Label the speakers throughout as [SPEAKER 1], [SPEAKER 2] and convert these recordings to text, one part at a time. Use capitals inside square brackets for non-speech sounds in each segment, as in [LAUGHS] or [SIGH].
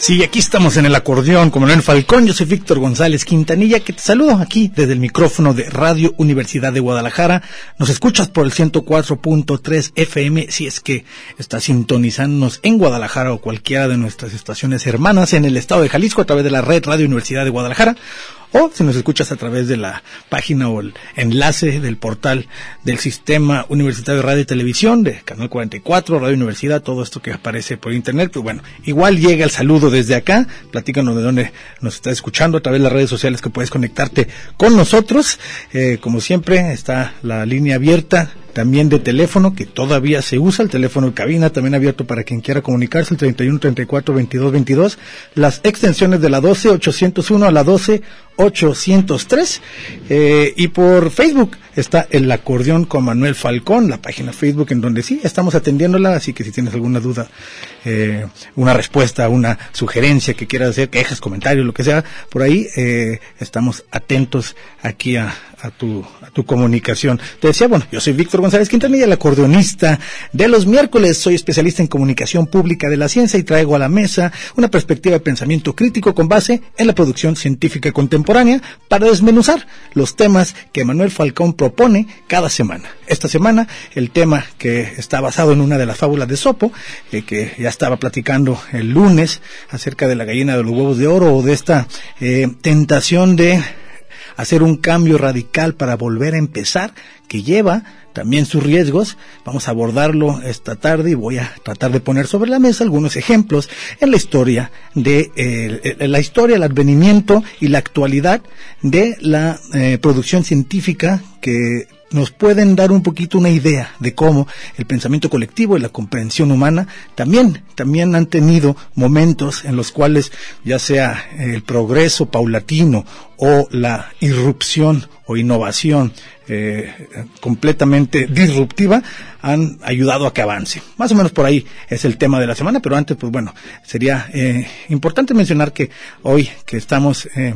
[SPEAKER 1] Sí, aquí estamos en el acordeón como Manuel Falcón. Yo soy Víctor González Quintanilla, que te saludo aquí desde el micrófono de Radio Universidad de Guadalajara. Nos escuchas por el 104.3 FM si es que estás sintonizándonos en Guadalajara o cualquiera de nuestras estaciones hermanas en el estado de Jalisco a través de la red Radio Universidad de Guadalajara o si nos escuchas a través de la página o el enlace del portal del Sistema Universitario de Radio y Televisión, de Canal 44, Radio Universidad, todo esto que aparece por internet, pues bueno, igual llega el saludo desde acá, platícanos de dónde nos estás escuchando, a través de las redes sociales que puedes conectarte con nosotros, eh, como siempre está la línea abierta, también de teléfono que todavía se usa, el teléfono de cabina también abierto para quien quiera comunicarse, el 31 34 22 22, las extensiones de la 12 801 a la 12 803 eh, y por Facebook está el acordeón con Manuel Falcón, la página Facebook en donde sí estamos atendiéndola, así que si tienes alguna duda, eh, una respuesta, una sugerencia que quieras hacer, quejas, comentarios, lo que sea, por ahí eh, estamos atentos aquí a, a tu, a tu comunicación. Te decía, bueno, yo soy Víctor González Quintanilla, el acordeonista de los miércoles. Soy especialista en comunicación pública de la ciencia y traigo a la mesa una perspectiva de pensamiento crítico con base en la producción científica contemporánea para desmenuzar los temas que Manuel Falcón propone cada semana. Esta semana, el tema que está basado en una de las fábulas de Sopo, eh, que ya estaba platicando el lunes acerca de la gallina de los huevos de oro o de esta eh, tentación de hacer un cambio radical para volver a empezar, que lleva también sus riesgos. Vamos a abordarlo esta tarde y voy a tratar de poner sobre la mesa algunos ejemplos en la historia de eh, la historia, el advenimiento y la actualidad de la eh, producción científica que nos pueden dar un poquito una idea de cómo el pensamiento colectivo y la comprensión humana también, también han tenido momentos en los cuales ya sea el progreso paulatino o la irrupción o innovación eh, completamente disruptiva han ayudado a que avance. Más o menos por ahí es el tema de la semana, pero antes, pues bueno, sería eh, importante mencionar que hoy que estamos eh,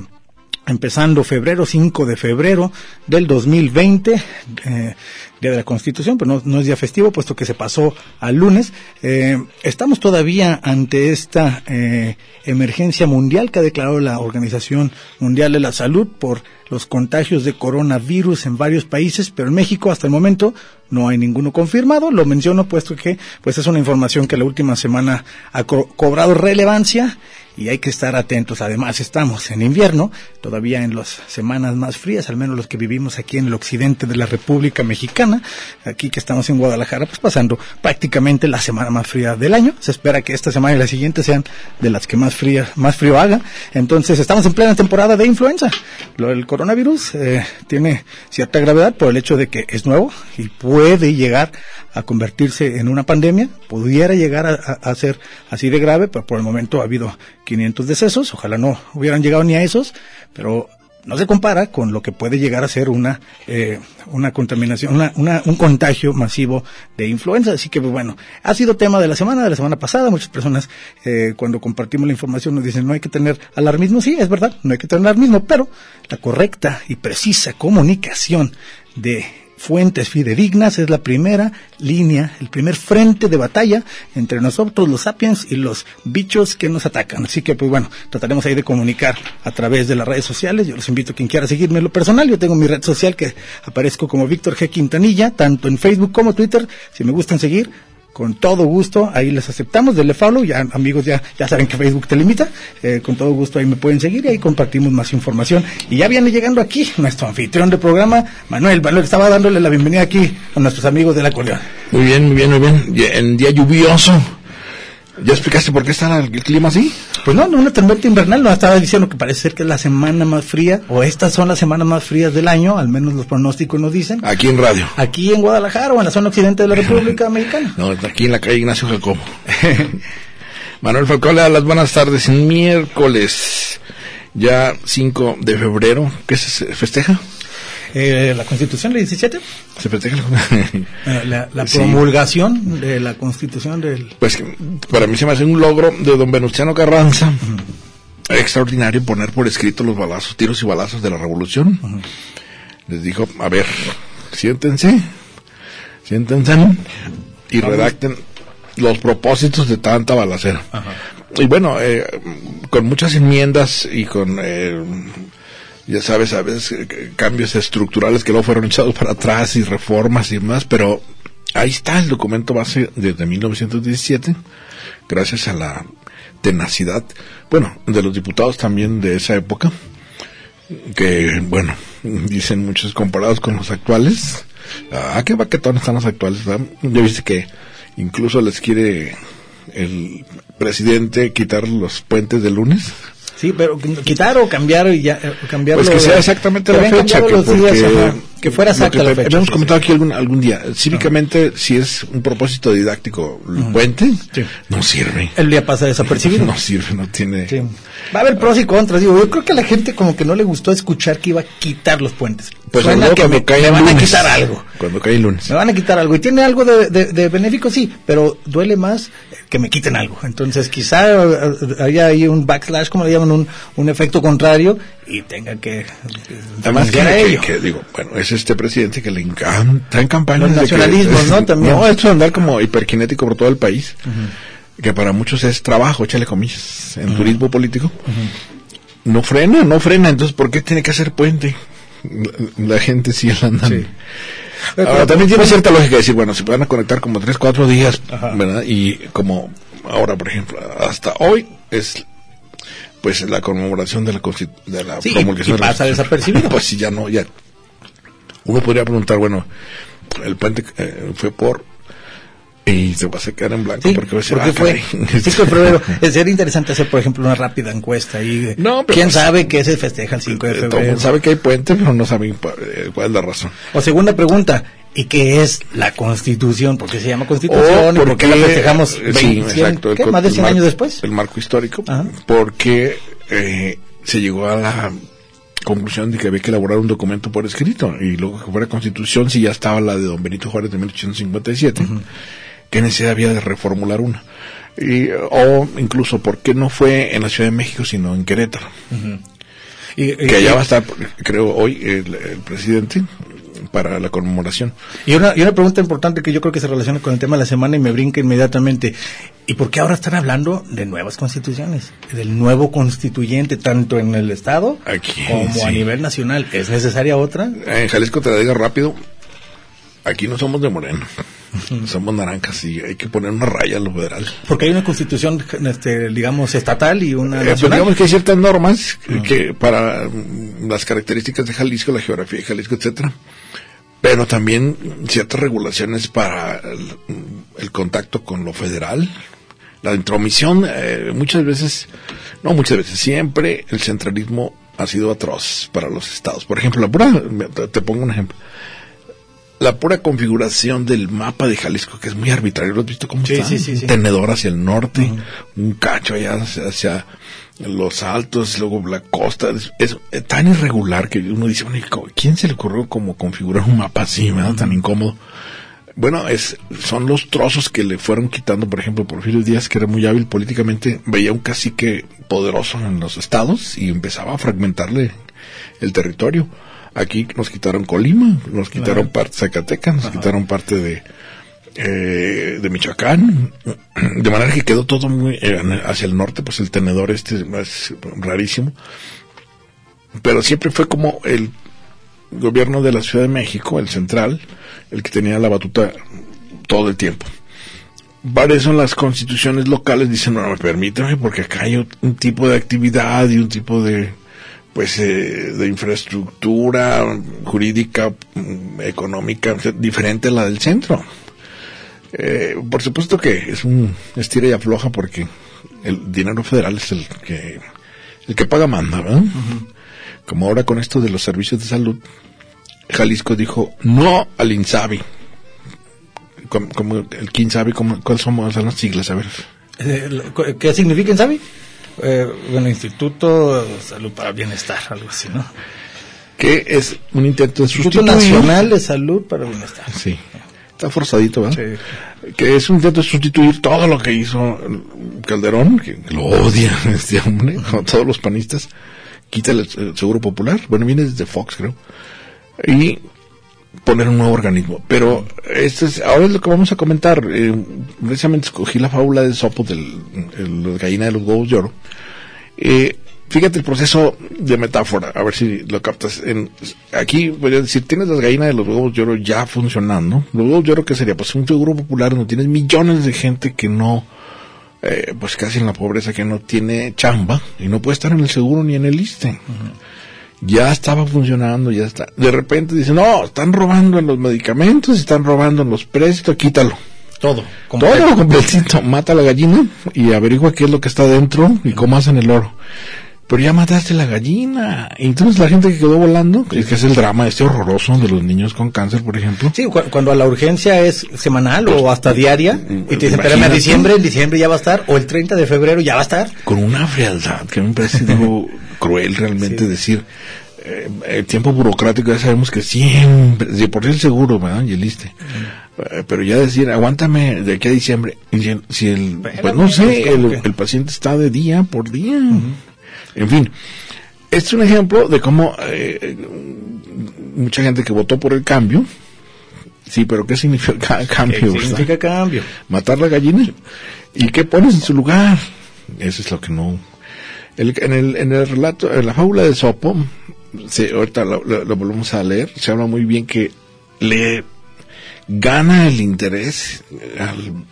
[SPEAKER 1] empezando febrero, 5 de febrero del 2020, eh, Día de la Constitución, pero no, es día festivo, puesto que se pasó al lunes. Eh, estamos todavía ante esta eh, emergencia mundial que ha declarado la Organización Mundial de la Salud por los contagios de coronavirus en varios países, pero en México hasta el momento no hay ninguno confirmado. Lo menciono puesto que pues es una información que la última semana ha co cobrado relevancia y hay que estar atentos. Además, estamos en invierno, todavía en las semanas más frías, al menos los que vivimos aquí en el occidente de la República Mexicana, aquí que estamos en Guadalajara, pues pasando prácticamente la semana más fría del año. Se espera que esta semana y la siguiente sean de las que más fría, más frío haga. Entonces, estamos en plena temporada de influenza. Lo del coronavirus eh, tiene cierta gravedad por el hecho de que es nuevo y puede llegar a convertirse en una pandemia, pudiera llegar a, ser así de grave, pero por el momento ha habido 500 decesos, ojalá no hubieran llegado ni a esos, pero no se compara con lo que puede llegar a ser una eh, una contaminación, una, una, un contagio masivo de influenza. Así que, pues, bueno, ha sido tema de la semana, de la semana pasada. Muchas personas, eh, cuando compartimos la información, nos dicen no hay que tener alarmismo. Sí, es verdad, no hay que tener alarmismo, pero la correcta y precisa comunicación de fuentes fidedignas es la primera línea, el primer frente de batalla entre nosotros los sapiens y los bichos que nos atacan. Así que pues bueno, trataremos ahí de comunicar a través de las redes sociales. Yo los invito a quien quiera seguirme en lo personal. Yo tengo mi red social que aparezco como Víctor G. Quintanilla, tanto en Facebook como Twitter. Si me gustan seguir, con todo gusto, ahí les aceptamos, denle follow, ya amigos ya, ya saben que Facebook te limita, eh, con todo gusto ahí me pueden seguir y ahí compartimos más información. Y ya viene llegando aquí nuestro anfitrión de programa, Manuel, Manuel estaba dándole la bienvenida aquí a nuestros amigos de la acordeón.
[SPEAKER 2] Muy bien, muy bien, muy bien. En día lluvioso. ¿Ya explicaste por qué está el clima así?
[SPEAKER 1] Pues no, no una tormenta invernal, no estaba diciendo que parece ser que es la semana más fría, o estas son las semanas más frías del año, al menos los pronósticos nos dicen.
[SPEAKER 2] Aquí en radio.
[SPEAKER 1] Aquí en Guadalajara o en la zona occidente de la República Americana. [LAUGHS]
[SPEAKER 2] No, aquí en la calle Ignacio Jacobo. [LAUGHS] Manuel Falcón las buenas tardes. Miércoles, ya 5 de febrero, ¿qué se festeja?
[SPEAKER 1] Eh, la Constitución del 17.
[SPEAKER 2] Se festeja
[SPEAKER 1] la, la, la promulgación de la Constitución del...
[SPEAKER 2] Pues para mí se me hace un logro de don Venustiano Carranza. Extraordinario poner por escrito los balazos, tiros y balazos de la revolución. Les dijo, a ver, siéntense, siéntense y redacten los propósitos de tanta balacera. Y bueno, eh, con muchas enmiendas y con eh, ya sabes, a veces eh, cambios estructurales que luego fueron echados para atrás y reformas y demás, pero ahí está el documento base desde 1917, gracias a la tenacidad, bueno, de los diputados también de esa época, que, bueno, dicen muchos comparados con los actuales, ah, qué baquetones están los actuales. Ya viste que incluso les quiere el presidente quitar los puentes de lunes.
[SPEAKER 1] Sí, pero quitar o cambiar y ya eh, cambiar
[SPEAKER 2] Pues que sea exactamente la fecha que, porque,
[SPEAKER 1] que fuera exacta la fecha.
[SPEAKER 2] Habíamos comentado aquí algún, algún día. Cívicamente, si es un propósito didáctico, el puente no sirve.
[SPEAKER 1] El día pasa desapercibido. [LAUGHS]
[SPEAKER 2] no sirve, no tiene.
[SPEAKER 1] Va a haber pros y contras. Digo, yo creo que a la gente como que no le gustó escuchar que iba a quitar los puentes.
[SPEAKER 2] Pues
[SPEAKER 1] Suena que
[SPEAKER 2] cuando
[SPEAKER 1] me,
[SPEAKER 2] cae
[SPEAKER 1] me van a
[SPEAKER 2] lunes.
[SPEAKER 1] quitar algo.
[SPEAKER 2] Cuando cae el lunes.
[SPEAKER 1] Me van a quitar algo. Y tiene algo de, de, de benéfico, sí, pero duele más que me quiten algo. Entonces, quizá eh, haya ahí un backslash, como le llaman, un, un efecto contrario y tenga que.
[SPEAKER 2] Además, que,
[SPEAKER 1] a
[SPEAKER 2] que- que digo, bueno, es este presidente que le encanta en campaña.
[SPEAKER 1] Los nacionalismos, ¿no? [LAUGHS] También.
[SPEAKER 2] No, esto de andar como hiperkinético por todo el país, que para muchos es trabajo, échale comillas, en turismo político. No frena, no frena, entonces, ¿por qué tiene que hacer puente? La, la gente sigue andando.
[SPEAKER 1] Sí.
[SPEAKER 2] Ahora, también tiene cierta lógica decir, bueno, se van a conectar como tres, cuatro días,
[SPEAKER 1] Ajá.
[SPEAKER 2] ¿verdad? Y como ahora, por ejemplo, hasta hoy es pues la conmemoración de la, de la
[SPEAKER 1] Sí,
[SPEAKER 2] promulgación
[SPEAKER 1] y
[SPEAKER 2] de la
[SPEAKER 1] pasa desapercibido. [LAUGHS]
[SPEAKER 2] pues sí, ya no, ya. Uno podría preguntar, bueno, el puente eh, fue por... Y se va a quedar en blanco
[SPEAKER 1] Sí,
[SPEAKER 2] porque
[SPEAKER 1] porque
[SPEAKER 2] ah,
[SPEAKER 1] fue
[SPEAKER 2] caray.
[SPEAKER 1] 5 de febrero. Eh, Sería interesante hacer, por ejemplo, una rápida encuesta ahí. de
[SPEAKER 2] No,
[SPEAKER 1] ¿Quién
[SPEAKER 2] pues-
[SPEAKER 1] sabe que se festeja el 5 de
[SPEAKER 2] Eh, Todo
[SPEAKER 1] febrero?
[SPEAKER 2] mundo sabe que hay puente, pero no saben pa- eh, cuál es la razón.
[SPEAKER 1] O segunda pregunta, ¿y qué es la Constitución? ¿Por qué se llama Constitución? ¿Y por qué la festejamos
[SPEAKER 2] eh, sí,
[SPEAKER 1] 20,
[SPEAKER 2] exacto, el
[SPEAKER 1] ¿qué? más de
[SPEAKER 2] el
[SPEAKER 1] 100
[SPEAKER 2] mar-
[SPEAKER 1] años después?
[SPEAKER 2] El marco histórico,
[SPEAKER 1] Ajá.
[SPEAKER 2] porque eh, se llegó a la conclusión de que había que elaborar un documento por escrito y luego que fuera constitución si ya estaba la de don Benito Juárez de 1857 qué necesidad había de reformular una. Y, o incluso por qué no fue en la Ciudad de México sino en Querétaro
[SPEAKER 1] Y, y-
[SPEAKER 2] que allá va a estar creo hoy el, el presidente para la conmemoración
[SPEAKER 1] y una, y una pregunta importante que yo creo que se relaciona con el tema de la semana y me brinca inmediatamente. ¿Y por qué ahora están hablando de nuevas constituciones? Del nuevo constituyente, tanto en el Estado
[SPEAKER 2] Aquí,
[SPEAKER 1] como a nivel nacional. ¿Es necesaria otra?
[SPEAKER 2] En Jalisco te la diga rápido. Aquí no somos de moreno. somos naranjas y hay que poner una raya a lo federal.
[SPEAKER 1] Porque hay una constitución, este, digamos, estatal y una
[SPEAKER 2] Eh, pues
[SPEAKER 1] nacional.
[SPEAKER 2] digamos que hay ciertas normas que para mm, las características de Jalisco, la geografía de Jalisco, etcétera. Pero también ciertas regulaciones para el, el contacto con lo federal. La intromisión, eh, muchas veces, no muchas veces, siempre el centralismo ha sido atroz para los estados. Por ejemplo, la pura, te- pongo un ejemplo. La pura configuración del mapa de Jalisco, que es muy arbitrario, ¿lo has visto cómo
[SPEAKER 1] Sí,
[SPEAKER 2] está?
[SPEAKER 1] sí,
[SPEAKER 2] tenedor hacia el norte, un cacho allá hacia, hacia los altos, luego la costa. Es, es tan irregular que uno dice, bueno, ¿y cómo- ¿quién se le ocurrió como configurar un mapa así, ¿verdad? Tan incómodo. Bueno, es, son los trozos que le fueron quitando, por ejemplo, Porfirio Díaz, que era muy hábil políticamente, veía un cacique poderoso en los estados y empezaba a fragmentarle el territorio. Aquí nos quitaron Colima, nos quitaron parte de Zacatecas, nos quitaron parte de, eh, de Michoacán, de manera que quedó todo muy eh, hacia el norte, pues el tenedor este es rarísimo. Pero siempre fue como el gobierno de la Ciudad de México, el central, el que tenía la batuta todo el tiempo. para eso las constituciones locales dicen, no, permíteme, porque acá hay un tipo de actividad y un tipo de, pues, eh, de infraestructura jurídica, mm, económica, diferente a la del centro. Eh, por supuesto que es un estira y afloja porque el dinero federal es el que, el que paga manda, ¿verdad? Como ahora con esto de los servicios de salud, Jalisco dijo no al INSABI. Como, como el INSABI, como, ¿cuáles son las siglas? A ver.
[SPEAKER 1] ¿Qué significa INSABI? Eh, bueno, Instituto de Salud para Bienestar, algo así, ¿no?
[SPEAKER 2] Que es un intento de
[SPEAKER 1] Instituto
[SPEAKER 2] sustituir.
[SPEAKER 1] Nacional de Salud para Bienestar.
[SPEAKER 2] Sí. Está forzadito, ¿verdad?
[SPEAKER 1] Sí.
[SPEAKER 2] Que es un intento de sustituir todo lo que hizo Calderón, que lo odia [LAUGHS] este hombre, como todos los panistas. Quita el, el Seguro Popular, bueno, viene desde Fox, creo. Y poner un nuevo organismo. Pero esto es, ahora es lo que vamos a comentar. Eh, precisamente escogí la fábula de Sopo el- la gallina de los huevos de oro. Eh, fíjate el proceso de metáfora, a ver si lo captas. En, aquí voy a decir, tienes las gallinas de los huevos de oro ya funcionando. Los huevos de oro, ¿qué sería? Pues un seguro popular donde tienes millones de gente que no, eh, pues casi en la pobreza, que no tiene chamba y no puede estar en el seguro ni en el ISSSTE ya estaba funcionando, ya está. De repente dicen, no, están robando en los medicamentos, están robando en los precios, quítalo.
[SPEAKER 1] Todo.
[SPEAKER 2] Todo completito. Mata a la gallina y averigua qué es lo que está dentro y cómo hacen el oro. Pero ya mataste la gallina. Y entonces la gente que quedó volando, que es el drama este horroroso de los niños con cáncer, por ejemplo.
[SPEAKER 1] Sí, cu- cuando la urgencia es semanal o hasta diaria, y te dicen, espérame a diciembre, en diciembre ya va a estar, o el 30 de febrero ya va a estar.
[SPEAKER 2] con una frialdad que me parece [LAUGHS] cruel realmente decir eh, el tiempo burocrático ya sabemos que siempre de por sí el seguro ¿verdad? ISSSTE Eh, pero ya decir aguántame de aquí a diciembre si, el pues no sé el paciente está de día por día en fin este es un ejemplo de cómo eh, mucha gente que votó por el cambio sí pero qué significa [LAUGHS]
[SPEAKER 1] ¿Qué
[SPEAKER 2] cambio verdad?
[SPEAKER 1] significa cambio?
[SPEAKER 2] matar la gallina y qué pones en su lugar eso es lo que no el- en el en el relato en la fábula de Sopo se, ahorita lo, lo- lo volvemos a leer se habla muy bien que le gana el interés al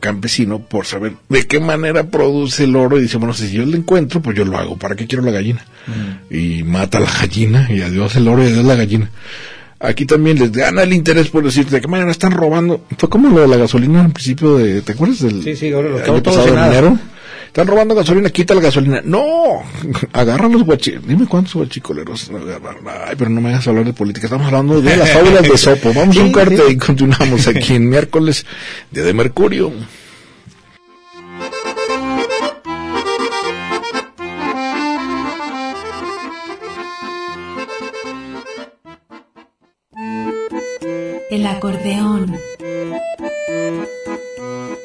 [SPEAKER 2] campesino por saber de qué manera produce el oro y dice bueno si yo lo encuentro pues yo lo hago. Para qué quiero la gallina y mata la gallina y adiós el oro y adiós la gallina. Aquí también les gana el interés por decir de qué manera están robando. Fue como lo de la gasolina al principio de, ¿te acuerdas del
[SPEAKER 1] Sí, sí, ahora lo
[SPEAKER 2] año pasado de enero? Están robando gasolina, quita la gasolina. No, [LAUGHS] agarra los guachicoleros. Dime cuántos guachicoleros agarraron. Ay, pero no me hagas hablar de política. Estamos hablando de las fábulas de Sopo. [LAUGHS] Vamos a un corte y continuamos aquí en miércoles, día de Mercurio.
[SPEAKER 3] El acordeón.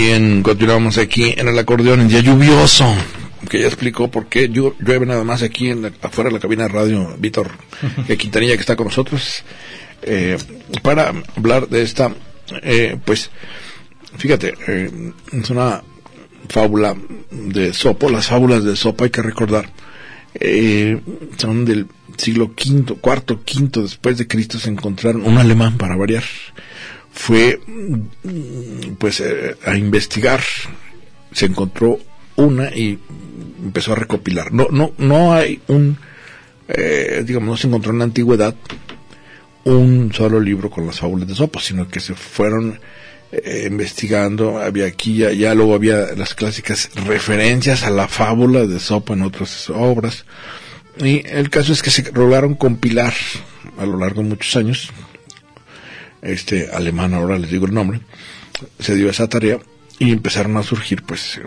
[SPEAKER 2] Continuamos aquí en el acordeón en día lluvioso. Que ya explicó por qué llu- llueve nada más aquí en la- afuera de la cabina de radio Víctor Quintanilla que está con nosotros eh, para hablar de esta, eh, pues, fíjate, eh, es una fábula de Sopo, las fábulas de Sopo hay que recordar, eh, son del siglo V, cuarto, quinto después de Cristo se encontraron un alemán para variar fue pues eh, a investigar. Se encontró una y empezó a recopilar. No no no hay un eh, digamos no se encontró en la antigüedad un solo libro con las fábulas de Sopo sino que se fueron eh, investigando. Había aquí ya, ya luego había las clásicas referencias a la fábula de Sopo en otras obras. Y el caso es que se lograron compilar a lo largo de muchos años este alemán, ahora les digo el nombre, se dio esa tarea y empezaron a surgir pues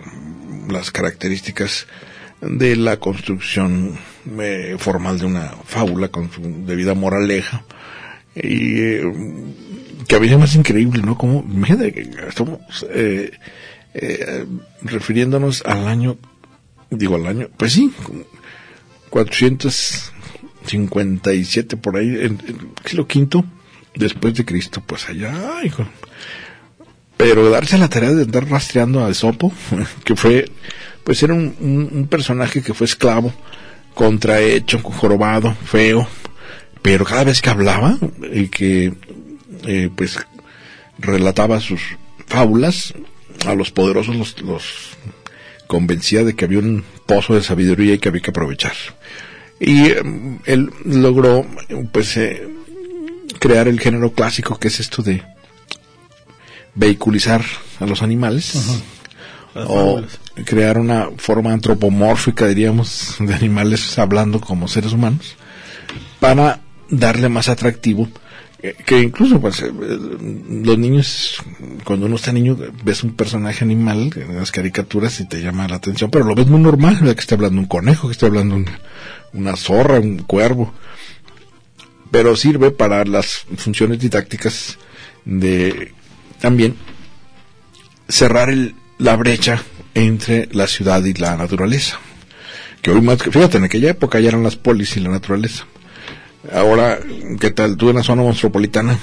[SPEAKER 2] las características de la construcción eh, formal de una fábula con su debida moraleja y eh, que a mí es más increíble, ¿no? Como, estamos eh, eh, refiriéndonos al año, digo al año, pues sí, 457 por ahí, en, en siglo quinto después de Cristo, pues allá, hijo. Pero darse la tarea de andar rastreando a Esopo, [LAUGHS] que fue, pues era un, un, personaje que fue esclavo, contrahecho, jorobado, feo, pero cada vez que hablaba y que eh, pues relataba sus fábulas a los poderosos los, los, convencía de que había un pozo de sabiduría y que había que aprovechar y eh, él logró pues eh, crear el género clásico que es esto de vehiculizar a los animales o
[SPEAKER 1] fábulas.
[SPEAKER 2] crear una forma antropomórfica diríamos de animales hablando como seres humanos para darle más atractivo eh, que incluso pues eh, los niños cuando uno está niño ves un personaje animal en las caricaturas y te llama la atención pero lo ves muy normal ¿verdad? que esté hablando un conejo que esté hablando una, una zorra un cuervo pero sirve para las funciones didácticas de también cerrar el, la brecha entre la ciudad y la naturaleza que hoy más fíjate en aquella época ya eran las polis y la naturaleza Ahora, ¿qué tal? Tú en la zona metropolitana,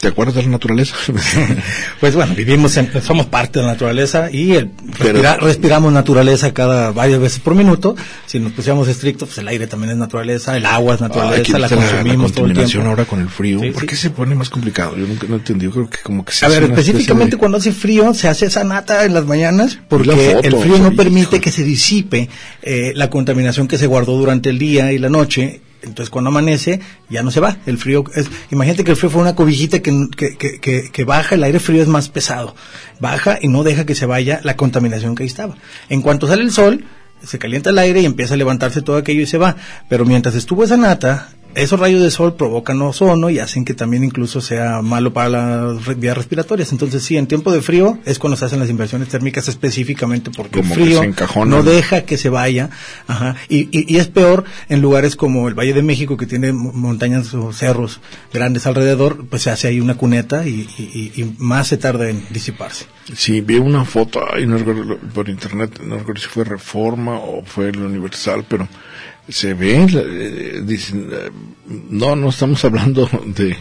[SPEAKER 2] ¿te acuerdas de la naturaleza? [LAUGHS]
[SPEAKER 1] Pues bueno, vivimos, en, somos parte de la naturaleza y el
[SPEAKER 2] Pero-
[SPEAKER 1] respiramos naturaleza cada varias veces por minuto. Si nos pusiéramos estrictos, pues el aire también es naturaleza, el agua es naturaleza, la consumimos todo el tiempo.
[SPEAKER 2] ahora con el frío.
[SPEAKER 1] Sí,
[SPEAKER 2] ¿Por
[SPEAKER 1] sí.
[SPEAKER 2] qué se pone más complicado? Yo nunca no entendí. Creo que como que se
[SPEAKER 1] A
[SPEAKER 2] hace
[SPEAKER 1] ver, específicamente
[SPEAKER 2] de-
[SPEAKER 1] cuando hace frío, se hace esa nata en las mañanas porque
[SPEAKER 2] La foto,
[SPEAKER 1] el frío no permite
[SPEAKER 2] hijo.
[SPEAKER 1] que se disipe eh, la contaminación que se guardó durante el día y la noche. Entonces, cuando amanece, ya no se va. El frío es. Imagínate que el frío fue una cobijita que, que, que, baja, el aire frío es más pesado. Baja y no deja que se vaya la contaminación que ahí estaba. En cuanto sale el sol, se calienta el aire y empieza a levantarse todo aquello y se va. Pero mientras estuvo esa nata, esos rayos de sol provocan ozono y hacen que también incluso sea malo para las re- vías respiratorias. Entonces sí, en tiempo de frío es cuando se hacen las inversiones térmicas específicamente porque
[SPEAKER 2] Como
[SPEAKER 1] el frío no deja que se vaya. Ajá. Y, y, y es peor en lugares como el Valle de México que tiene mo- montañas o cerros grandes alrededor, pues se hace ahí una cuneta y, y- y- y más se tarda en disiparse.
[SPEAKER 2] Sí, vi una foto ay, no recuerdo, por internet, no recuerdo si fue Reforma o fue el Universal, pero se ve, eh, dicen, no, no estamos hablando de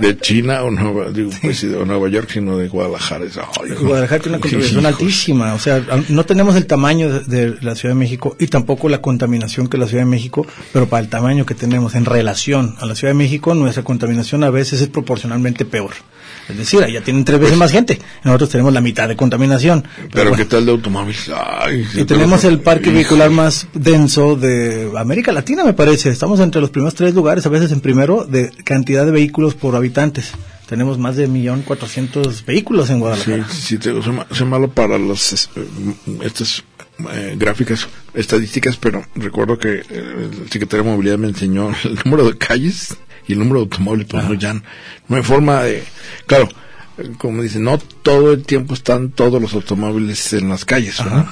[SPEAKER 2] de China o Nueva, digo, pues, de Nueva York, sino de Guadalajara. Ay,
[SPEAKER 1] Guadalajara tiene una contaminación
[SPEAKER 2] hijos.
[SPEAKER 1] altísima, o sea, no tenemos el tamaño de, de la Ciudad de México y tampoco la contaminación que la Ciudad de México, pero para el tamaño que tenemos en relación a la Ciudad de México, nuestra contaminación a veces es proporcionalmente peor. Es decir, allá tienen tres veces más gente, nosotros tenemos la mitad de contaminación.
[SPEAKER 2] Pero
[SPEAKER 1] bueno.
[SPEAKER 2] qué tal de automóviles? Ay, sí,
[SPEAKER 1] Y tenemos el parque vehicular más denso de América Latina, me parece. Estamos entre los primeros tres lugares, a veces en primero, de cantidad de vehículos por habitantes. Tenemos más de millón cuatrocientos vehículos en
[SPEAKER 2] Sí,
[SPEAKER 1] Guadalajara.
[SPEAKER 2] sí, te- soy, soy malo para las eh, estas eh, gráficas estadísticas, pero recuerdo que eh, el secretario de Movilidad me enseñó [LAUGHS] el número de calles y el número de automóviles, pues no, ya no hay forma de... Claro, como dicen, no todo el tiempo están todos los automóviles en las calles, ¿verdad?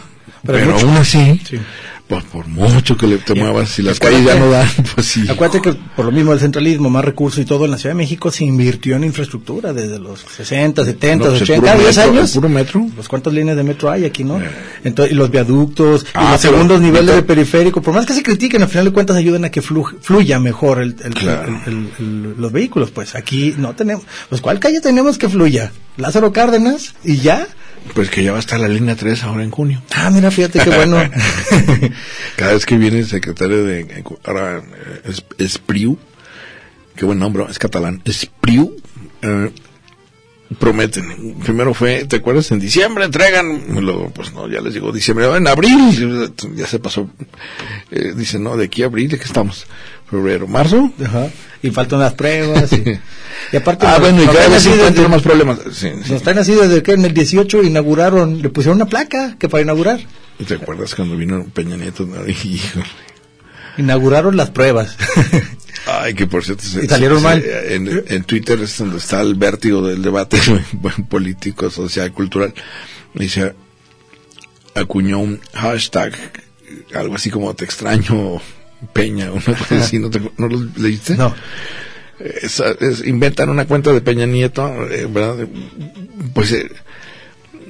[SPEAKER 1] Pero
[SPEAKER 2] Pero, aún así,
[SPEAKER 1] Sí.
[SPEAKER 2] Pues por mucho que le muevas, si las calles ya no dan, [LAUGHS] pues sí.
[SPEAKER 1] Acuérdate que por lo mismo el centralismo, más recursos y todo en la Ciudad de México se invirtió en infraestructura desde los 60, 70,
[SPEAKER 2] No, pues el
[SPEAKER 1] 80,
[SPEAKER 2] puro
[SPEAKER 1] cada 10
[SPEAKER 2] metro,
[SPEAKER 1] años.
[SPEAKER 2] puro metro.
[SPEAKER 1] Pues cuántas líneas de metro hay aquí, ¿no?
[SPEAKER 2] Eh.
[SPEAKER 1] Entonces, y los viaductos, y
[SPEAKER 2] Ah,
[SPEAKER 1] los
[SPEAKER 2] pero-
[SPEAKER 1] segundos niveles de periférico, por más que se critiquen, al final de cuentas ayudan a que flu- fluya mejor el, el-
[SPEAKER 2] Claro.
[SPEAKER 1] el- el- el- los vehículos. Pues aquí no tenemos, pues ¿cuál calle tenemos que fluya? Lázaro Cárdenas y ya.
[SPEAKER 2] Pues que ya va a estar la línea 3 ahora en junio.
[SPEAKER 1] Ah, mira, fíjate qué bueno. [LAUGHS]
[SPEAKER 2] Cada vez que viene el secretario de ahora eh, es, Espriu, qué buen nombre, es catalán, Espriu, eh, prometen. Primero fue, ¿te acuerdas? En diciembre entregan, luego pues no, ya les digo diciembre, en abril, ya se pasó. Eh, dicen, no, de aquí a abril, ¿de qué estamos? Febrero, marzo.
[SPEAKER 1] Ajá. Y faltan las pruebas. Y, [LAUGHS] y aparte,
[SPEAKER 2] Ah,
[SPEAKER 1] nos-
[SPEAKER 2] bueno, y cada vez encuentran más problemas. Sí, sí.
[SPEAKER 1] Nos traen así desde que en el 18 inauguraron, le pusieron una placa que para inaugurar.
[SPEAKER 2] ¿Y ¿Te acuerdas cuando vino Peña Nieto? [LAUGHS] Híjole.
[SPEAKER 1] Inauguraron las pruebas. [LAUGHS]
[SPEAKER 2] Ay, que por cierto, se-
[SPEAKER 1] Y salieron
[SPEAKER 2] se-
[SPEAKER 1] mal.
[SPEAKER 2] En, en Twitter es donde está el vértigo del debate político, social, cultural. Dice, acuñó un hashtag, algo así como te extraño Peña, una cosa así, ¿no, te, ¿no lo leíste?
[SPEAKER 1] No.
[SPEAKER 2] Es- es- inventan una cuenta de Peña Nieto, eh, ¿verdad? Pues eh,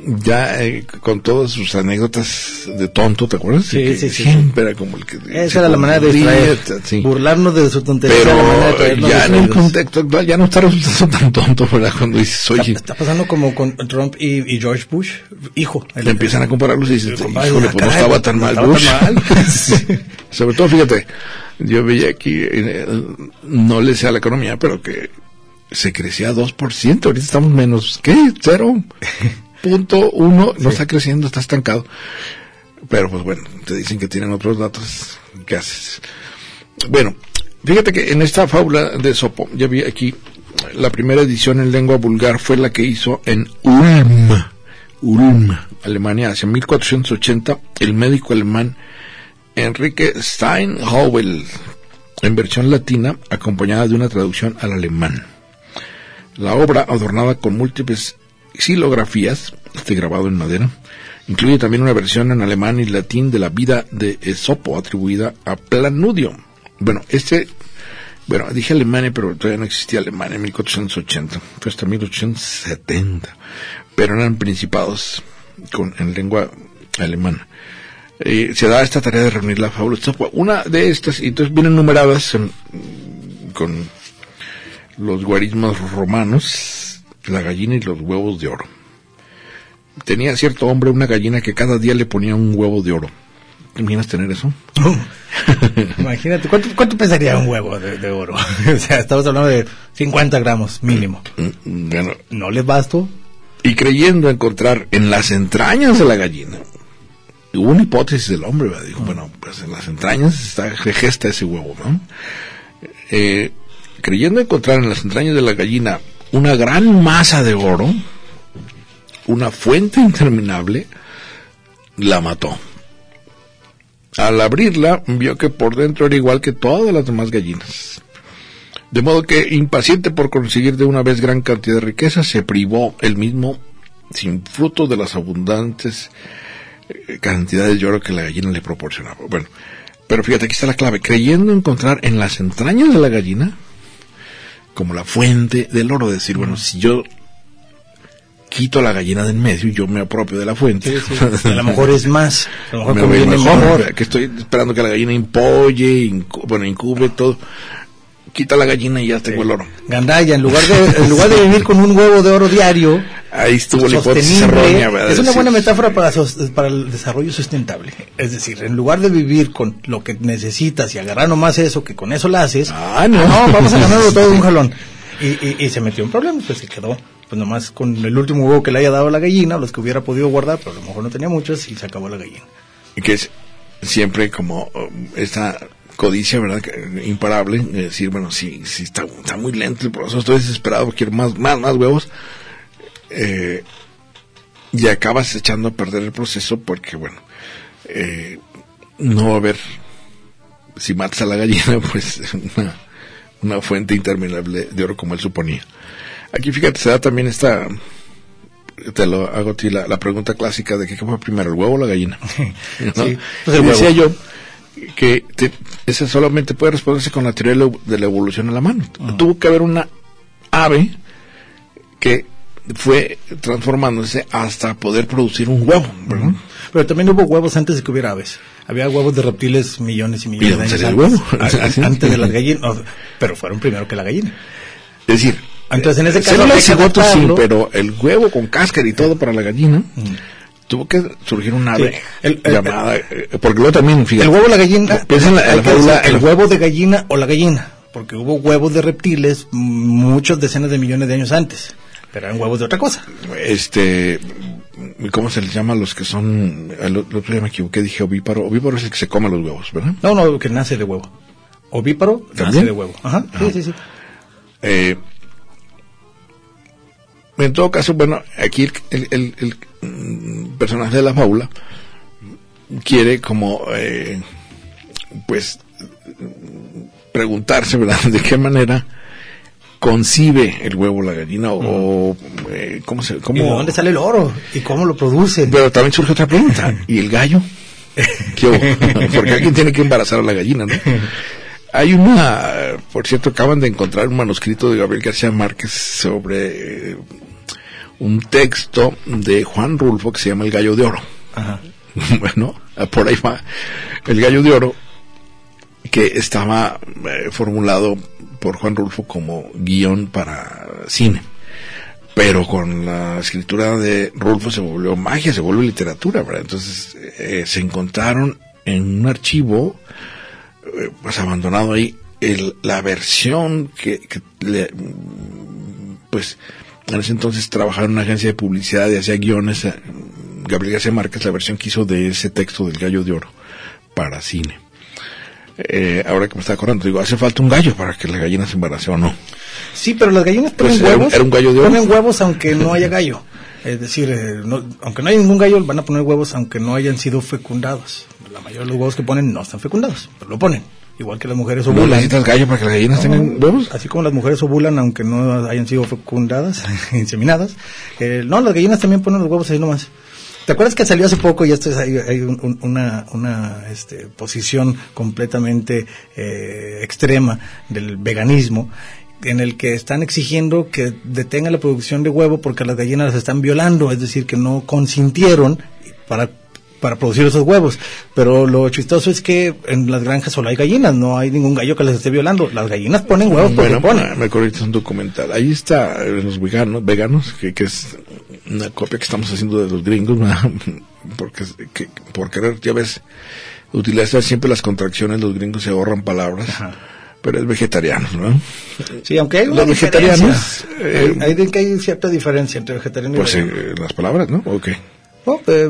[SPEAKER 2] ya eh, con todas sus anécdotas de tonto, ¿te acuerdas?
[SPEAKER 1] Sí,
[SPEAKER 2] Que
[SPEAKER 1] sí, sí,
[SPEAKER 2] Siempre era como el que...
[SPEAKER 1] Esa era la manera de distraer.
[SPEAKER 2] sí.
[SPEAKER 1] Burlarnos de su tontería.
[SPEAKER 2] Pero
[SPEAKER 1] de
[SPEAKER 2] ya en el
[SPEAKER 1] distraídos.
[SPEAKER 2] contexto actual ya no está resultando [LAUGHS] tan tonto, ¿verdad? Cuando dices, oye,
[SPEAKER 1] Está pasando como con Trump y, y George Bush, hijo.
[SPEAKER 2] le empiezan a compararlos y dices, híjole,
[SPEAKER 1] ah,
[SPEAKER 2] pues no
[SPEAKER 1] caray,
[SPEAKER 2] estaba tan mal Bush.
[SPEAKER 1] tan mal. [LAUGHS] [LAUGHS]
[SPEAKER 2] Sí. Sobre todo, fíjate, yo veía aquí, eh, no le sé a la economía, pero que se crecía 2%, ahorita estamos menos, ¿qué? Cero punto uno, no está creciendo, está estancado. Pero pues bueno, te dicen que tienen otros datos, ¿qué haces? Bueno, fíjate que en esta fábula de Sopo, ya vi aquí, la primera edición en lengua vulgar fue la que hizo en Ulm, Ulm, Alemania, hacia 1480, el médico alemán Enrique Steinhauel, en versión latina, acompañada de una traducción al alemán. La obra, adornada con múltiples xilografías, este grabado en madera, incluye también una versión en alemán y latín de la vida de Esopo atribuida a Planudio. Bueno, este, bueno, dije Alemania, pero todavía no existía Alemania en 1480, fue hasta 1870, pero eran principados con, en lengua alemana. Eh, se da esta tarea de reunir la fábula. Una de estas, y entonces vienen numeradas en- con los guarismos romanos, la gallina y los huevos de oro. Tenía cierto hombre una gallina que cada día le ponía un huevo de oro. ¿Te imaginas tener eso? [LAUGHS]
[SPEAKER 1] Imagínate, ¿cuánto, cuánto pesaría un huevo de, de oro? [LAUGHS] o sea, estamos hablando de 50 gramos mínimo.
[SPEAKER 2] Bueno,
[SPEAKER 1] ¿No les basto?
[SPEAKER 2] y creyendo encontrar en las entrañas de la gallina, hubo una hipótesis del hombre, ¿verdad? dijo, bueno, pues en las entrañas está, se gesta ese huevo, ¿no? Eh, creyendo encontrar en las entrañas de la gallina una gran masa de oro, una fuente interminable, la mató. Al abrirla, vio que por dentro era igual que todas las demás gallinas. De modo que, impaciente por conseguir de una vez gran cantidad de riqueza, se privó él mismo sin fruto de las abundantes eh, cantidades de oro que la gallina le proporcionaba. Bueno, pero fíjate, aquí está la clave. Creyendo encontrar en las entrañas de la gallina como la fuente del oro, decir, bueno, si yo quito la gallina del medio y yo me apropio de la fuente,
[SPEAKER 1] A lo mejor es más. A lo mejor
[SPEAKER 2] me mejor,
[SPEAKER 1] mejor.
[SPEAKER 2] que estoy esperando que la gallina impolle, incu- bueno, incube todo. Quita la gallina y ya tengo el oro.
[SPEAKER 1] Gandaya, en lugar de en lugar de vivir con un huevo de oro diario,
[SPEAKER 2] Ahí estuvo la hipótesis errónea, ¿verdad?
[SPEAKER 1] es una buena metáfora para, para el desarrollo sustentable. Es decir, en lugar de vivir con lo que necesitas y agarrar nomás eso, que con eso la haces,
[SPEAKER 2] Ah, no.
[SPEAKER 1] vamos a ganarlo todo de un [LAUGHS] jalón. Y, y, y se metió en problemas, pues se quedó pues nomás con el último huevo que le haya dado la gallina, los que hubiera podido guardar, pero a lo mejor no tenía muchos y se acabó la gallina.
[SPEAKER 2] Y que es siempre como um, esta codicia, ¿verdad? Imparable, de decir, bueno, sí, sí está, está muy lento el proceso, estoy desesperado, quiero más, más, más huevos. Eh, y acabas echando a perder el proceso porque, bueno, eh, no va a haber, si matas a la gallina, [LAUGHS] pues una, una fuente interminable de oro como él suponía. Aquí fíjate, se da también esta, te lo hago a ti la, la pregunta clásica de que qué fue primero, el huevo o la gallina. [LAUGHS] ¿No?
[SPEAKER 1] Sí, pues el
[SPEAKER 2] decía yo que te- esa solamente puede responderse con la teoría de la- evolución a la mano. Tuvo que haber una ave que fue transformándose hasta poder producir un huevo, ¿verdad?
[SPEAKER 1] Pero también hubo huevos antes de que hubiera aves. Había huevos de reptiles millones y millones de años [LAUGHS] antes, de las gallinas, pero fueron primero que la gallina.
[SPEAKER 2] Es decir,
[SPEAKER 1] Entonces, en ese caso, que
[SPEAKER 2] cigoto sí, pero el huevo con cáscara y todo para la gallina, tuvo que surgir una ave
[SPEAKER 1] Sí. El- el-
[SPEAKER 2] llamada, eh, porque luego también, fíjate,
[SPEAKER 1] El huevo o la gallina.
[SPEAKER 2] Piensa en la- en
[SPEAKER 1] hay
[SPEAKER 2] la
[SPEAKER 1] que
[SPEAKER 2] fábula-
[SPEAKER 1] decir, el huevo de gallina o la gallina. Porque hubo huevos de reptiles muchos decenas de millones de años antes. Pero eran huevos de otra cosa.
[SPEAKER 2] este ¿cómo se les llama a los que son el otro día me equivoqué dije ovíparo ovíparo es el que se come los huevos ¿verdad?
[SPEAKER 1] No, no, que nace de huevo. Ovíparo nace de huevo. Ajá. Sí, sí, sí.
[SPEAKER 2] Eh, en todo caso bueno aquí el, el- el, mm, personaje de la fábula quiere como eh, pues preguntarse verdad [LAUGHS] de qué manera concibe el huevo la gallina o eh, cómo se cómo
[SPEAKER 1] ¿Y de dónde sale el oro? ¿Y cómo lo producen?
[SPEAKER 2] pero también surge otra pregunta [LAUGHS] y el gallo ¿Qué [LAUGHS] porque alguien tiene que embarazar a la gallina no hay una por cierto acaban de encontrar un manuscrito de Gabriel García Márquez sobre eh, un texto de Juan Rulfo que se llama El gallo de oro
[SPEAKER 1] Ajá. [LAUGHS]
[SPEAKER 2] bueno, por ahí va el gallo de oro que estaba eh, formulado por Juan Rulfo como guion para cine. Pero con la escritura de Rulfo se volvió magia, se volvió literatura, ¿verdad? Entonces eh, se encontraron en un archivo, pues abandonado ahí, el, la versión que, que le, pues en ese entonces trabajaba en una agencia de publicidad y hacía guiones, eh, Gabriel García Márquez, la versión que hizo de ese texto del gallo de oro para cine. Eh, ahora que me está acordando, digo, hace falta un gallo para que la gallina se embarace o no.
[SPEAKER 1] Sí, pero las gallinas ponen
[SPEAKER 2] Pues,
[SPEAKER 1] huevos.
[SPEAKER 2] era un gallo de oro.
[SPEAKER 1] Ponen huevos aunque no haya gallo. Es decir, eh, no- aunque no haya ningún gallo, van a poner huevos aunque no hayan sido fecundados. La mayoría de los huevos que ponen no están fecundados, pero lo ponen. Igual que las mujeres
[SPEAKER 2] ¿No
[SPEAKER 1] ovulan.
[SPEAKER 2] necesitas gallo para que las gallinas tengan huevos?
[SPEAKER 1] Así como las mujeres ovulan aunque no hayan sido fecundadas, [LAUGHS] inseminadas. eh, no, las gallinas también ponen los huevos ahí nomás. ¿Te acuerdas que salió hace poco y esto es hay, hay un- un- una, una este, posición completamente eh, extrema del veganismo en el que están exigiendo que detenga la producción de huevo porque las gallinas las están violando, es decir, que no consintieron para para producir esos huevos. Pero lo chistoso es que en las granjas solo hay gallinas, no hay ningún gallo que las esté violando. Las gallinas ponen huevos porque
[SPEAKER 2] Bueno,
[SPEAKER 1] ponen.
[SPEAKER 2] me acuerdo que es un documental. Ahí está eh, los veganos, veganos que, que es una copia que estamos haciendo de los gringos, [LAUGHS] porque que, por querer, ya ves, utilizar siempre las contracciones, los gringos se ahorran palabras, pero es vegetariano, ¿no?
[SPEAKER 1] Sí, aunque hay
[SPEAKER 2] Los
[SPEAKER 1] una
[SPEAKER 2] vegetarianos,
[SPEAKER 1] diferencia.
[SPEAKER 2] eh,
[SPEAKER 1] hay, cierta diferencia entre vegetariano y
[SPEAKER 2] Pues
[SPEAKER 1] vegano.
[SPEAKER 2] eh, las palabras, ¿no? Ok.
[SPEAKER 1] No, eh,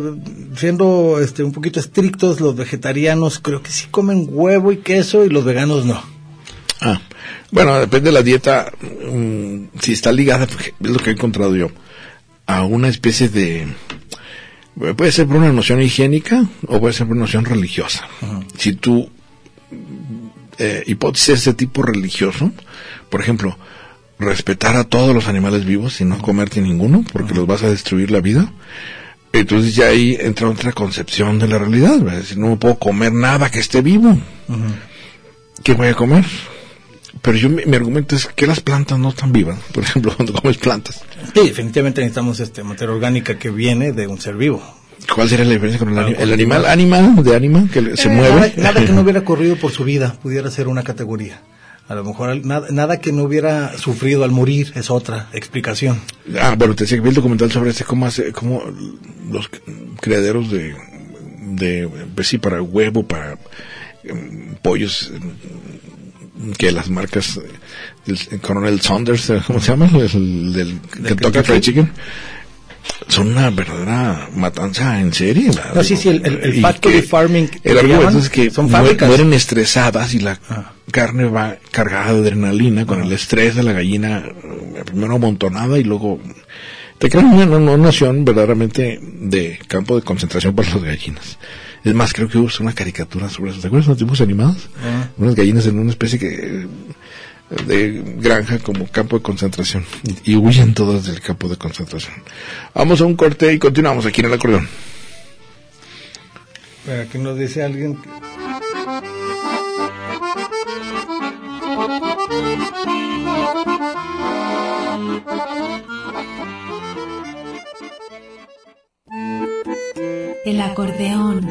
[SPEAKER 1] siendo este un poquito estrictos, los vegetarianos creo que sí comen huevo y queso y los veganos no.
[SPEAKER 2] Ah, bueno, depende de la dieta, mm, si está ligada, es lo que he encontrado yo, a una especie de... Puede ser por una noción higiénica o puede ser por una noción religiosa. Si tú, eh, hipótesis de tipo religioso, por ejemplo, respetar a todos los animales vivos y no comerte ninguno, porque los vas a destruir la vida, entonces ya ahí entra otra concepción de la realidad. ¿verdad? Es decir, no puedo comer nada que esté vivo. ¿Qué voy a comer? Pero yo, mi, mi argumento es que las plantas no están vivas. Por ejemplo, [LAUGHS] cuando comes plantas.
[SPEAKER 1] Sí, definitivamente necesitamos este materia orgánica que viene de un ser vivo.
[SPEAKER 2] ¿Cuál sería la diferencia con el, ani-
[SPEAKER 1] Ah,
[SPEAKER 2] el animal? Animal, de animal, que se
[SPEAKER 1] Eh,
[SPEAKER 2] mueve.
[SPEAKER 1] Nada, nada que no [LAUGHS] hubiera corrido por su vida pudiera ser una categoría. A lo mejor nada, nada que no hubiera sufrido al morir es otra explicación.
[SPEAKER 2] Ah, bueno, te decía que vi el documental sobre este, cómo hace, cómo los criaderos de, de, pues sí, para huevo, para em, pollos, em, que las marcas, el, Coronel Saunders, ¿cómo se llama? El, del Kentucky? Fried Chicken. Son una verdadera matanza en serie. la-
[SPEAKER 1] No, sí, sí, el- el- el factory
[SPEAKER 2] que-
[SPEAKER 1] farming
[SPEAKER 2] El argumento es que
[SPEAKER 1] son fábricas.
[SPEAKER 2] mueren estresadas y la
[SPEAKER 1] Ah.
[SPEAKER 2] carne va cargada de adrenalina con el estrés de la gallina, eh, primero amontonada y luego te crean una, una- una nación verdaderamente de campo de concentración para las gallinas. Es más, creo que hubo una caricatura sobre eso. ¿Te acuerdas de los dibujos animados?
[SPEAKER 1] Ah.
[SPEAKER 2] Unas gallinas en una especie que, de granja como campo de concentración. Y, y huyen todas del campo de concentración. Vamos a un corte y continuamos aquí en el acordeón.
[SPEAKER 1] Eh, Aquí nos dice alguien que-
[SPEAKER 3] El acordeón.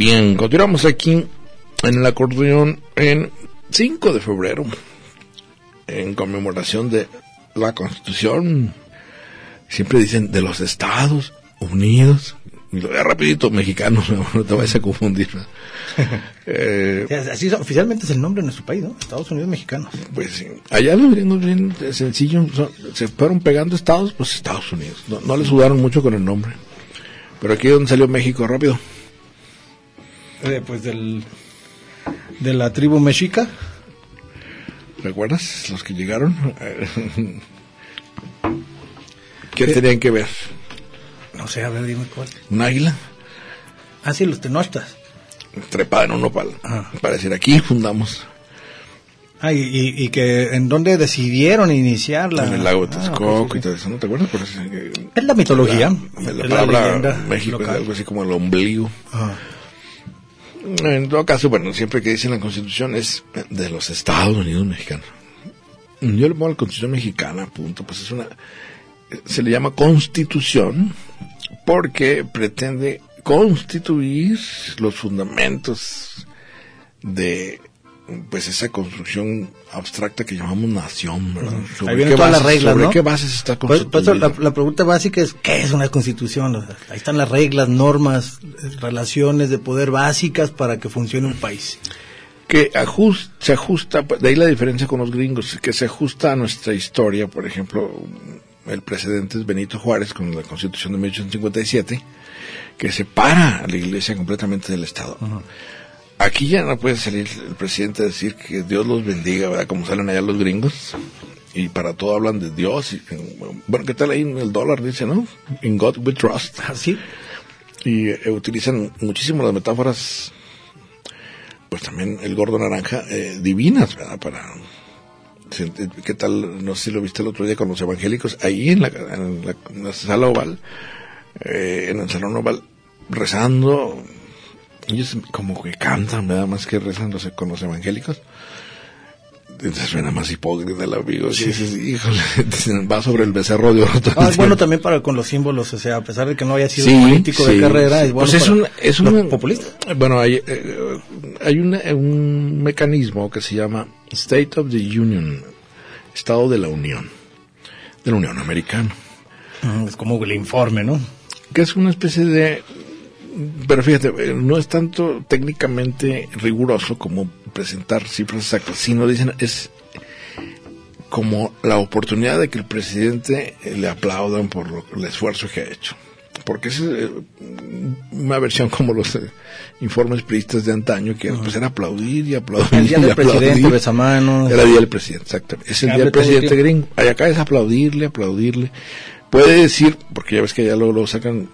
[SPEAKER 2] Bien, continuamos aquí en el acordeón en 5 de febrero. en conmemoración de la Constitución. Siempre dicen de los Estados Unidos. Y lo veo rapidito, mexicano, [LAUGHS] no te vayas a confundir. [LAUGHS] Eh,
[SPEAKER 1] Así oficialmente es el nombre de nuestro país, ¿no? Estados Unidos mexicanos.
[SPEAKER 2] pues sí. allá los gringos bien sencillo, son- se fueron pegando estados, pues Estados Unidos. No, no les sudaron mucho con el nombre. Pero aquí es donde salió México rápido.
[SPEAKER 1] Eh, pues del de la tribu mexica.
[SPEAKER 2] ¿Recuerdas? Los que llegaron. [LAUGHS] ¿Qué tenían que ver?
[SPEAKER 1] No sé, a ver, dime cuál.
[SPEAKER 2] ¿Un águila?
[SPEAKER 1] Ah, sí, los tenochtas.
[SPEAKER 2] Trepada en un nopal.
[SPEAKER 1] Ah.
[SPEAKER 2] Para decir, aquí fundamos
[SPEAKER 1] Ah, y, y, y que en dónde decidieron iniciar la...
[SPEAKER 2] en el lago de
[SPEAKER 1] Ah,
[SPEAKER 2] Texcoco
[SPEAKER 1] ok, sí,
[SPEAKER 2] y todo eso, ¿no te acuerdas? Por eso,
[SPEAKER 1] sí. Es la mitología.
[SPEAKER 2] la, la
[SPEAKER 1] es
[SPEAKER 2] palabra México es
[SPEAKER 1] local.
[SPEAKER 2] algo así como el ombligo.
[SPEAKER 1] Ah.
[SPEAKER 2] En todo caso, bueno, siempre que dicen la Constitución es de los Estados Unidos mexicanos. Yo le pongo la Constitución mexicana, punto. Pues es una. Se le llama Constitución porque pretende constituir los fundamentos de pues esa construcción abstracta que llamamos nación, ¿verdad?
[SPEAKER 1] Ahí vienen todas las reglas,
[SPEAKER 2] sobre
[SPEAKER 1] ¿no?
[SPEAKER 2] qué bases está constituida.
[SPEAKER 1] la, la pregunta básica es, ¿qué es una constitución? O sea, ahí están las reglas, normas, relaciones de poder básicas para que funcione un país.
[SPEAKER 2] que ajust- se ajusta, de ahí la diferencia con los gringos, que se ajusta a nuestra historia, por ejemplo, el precedente es Benito Juárez con la Constitución de 1857, que separa a la iglesia completamente del Estado. Aquí ya no puede salir el presidente a decir que Dios los bendiga, ¿verdad? Como salen allá los gringos. Y para todo hablan de Dios. Y, bueno, ¿qué tal ahí en el dólar? Dice, ¿no? In God we trust
[SPEAKER 1] Así.
[SPEAKER 2] y eh, utilizan muchísimo las metáforas pues también el gordo naranja eh, divinas verdad para se- qué tal no sé si lo viste el otro día con los evangélicos ahí en la, en la, en la sala oval eh, en el salón oval rezando ellos como que cantan nada más que rezan los- con los evangélicos entonces suena más hipócrita el amigo y dices, híjole [LAUGHS] dicen, va sobre el becerro de oro
[SPEAKER 1] Ah, es bueno también para con los símbolos, o sea, a pesar de que no haya sido
[SPEAKER 2] Sí,
[SPEAKER 1] político
[SPEAKER 2] sí,
[SPEAKER 1] de carrera,
[SPEAKER 2] sí.
[SPEAKER 1] es bueno
[SPEAKER 2] Pues es un, es un
[SPEAKER 1] populistas.
[SPEAKER 2] Bueno, hay, eh, hay un mecanismo que se llama State of the Union, Estado de la Unión, de la Unión Americana,
[SPEAKER 1] Mm, Es como el informe, ¿no?
[SPEAKER 2] que es una especie de... Pero fíjate, eh, no es tanto técnicamente riguroso como presentar cifras exactas, sino dicen es como la oportunidad de que el presidente eh, le aplaudan por lo- el esfuerzo que ha hecho. Porque es eh, una versión como los eh, informes priistas de antaño, que pues era aplaudir y aplaudir.
[SPEAKER 1] El día
[SPEAKER 2] y
[SPEAKER 1] del presidente,
[SPEAKER 2] aplaudir.
[SPEAKER 1] besamanos.
[SPEAKER 2] Era el día del presidente, exactamente. Es el
[SPEAKER 1] Que
[SPEAKER 2] día del presidente gringo. Allá acá es aplaudirle, aplaudirle. Puede decir, porque ya ves que ya luego lo sacan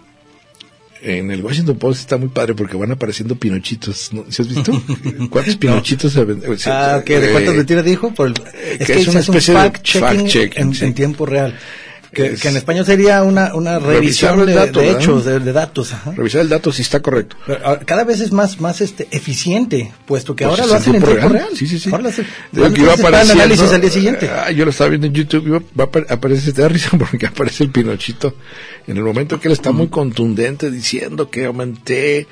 [SPEAKER 2] en el Washington Post está muy padre porque van apareciendo pinochitos. ¿no? ¿Sí has visto? [LAUGHS] ¿Cuántos pinochitos se ven? O sea,
[SPEAKER 1] Ah, ¿qué? ¿De cuántas
[SPEAKER 2] eh,
[SPEAKER 1] mentiras dijo? Por el- es
[SPEAKER 2] que
[SPEAKER 1] que,
[SPEAKER 2] es una
[SPEAKER 1] se hace un
[SPEAKER 2] especie de
[SPEAKER 1] fact-checking en tiempo real. Que,
[SPEAKER 2] Es-
[SPEAKER 1] que en español sería una, una revisión de,
[SPEAKER 2] dato,
[SPEAKER 1] de hechos, de, de datos. ajá.
[SPEAKER 2] Revisar el dato si está correcto.
[SPEAKER 1] Pero, ah, Cada vez es más, más este, eficiente, puesto que
[SPEAKER 2] Pues
[SPEAKER 1] ahora lo
[SPEAKER 2] en
[SPEAKER 1] hacen en
[SPEAKER 2] tiempo real.
[SPEAKER 1] real.
[SPEAKER 2] Sí, sí, sí.
[SPEAKER 1] Ahora lo hacen-
[SPEAKER 2] lo que iba
[SPEAKER 1] el análisis al día siguiente.
[SPEAKER 2] ah, yo lo estaba viendo en YouTube, iba, va aparece, te da risa [LAUGHS] porque aparece el Pinochito en el momento que él está muy contundente diciendo que aumenté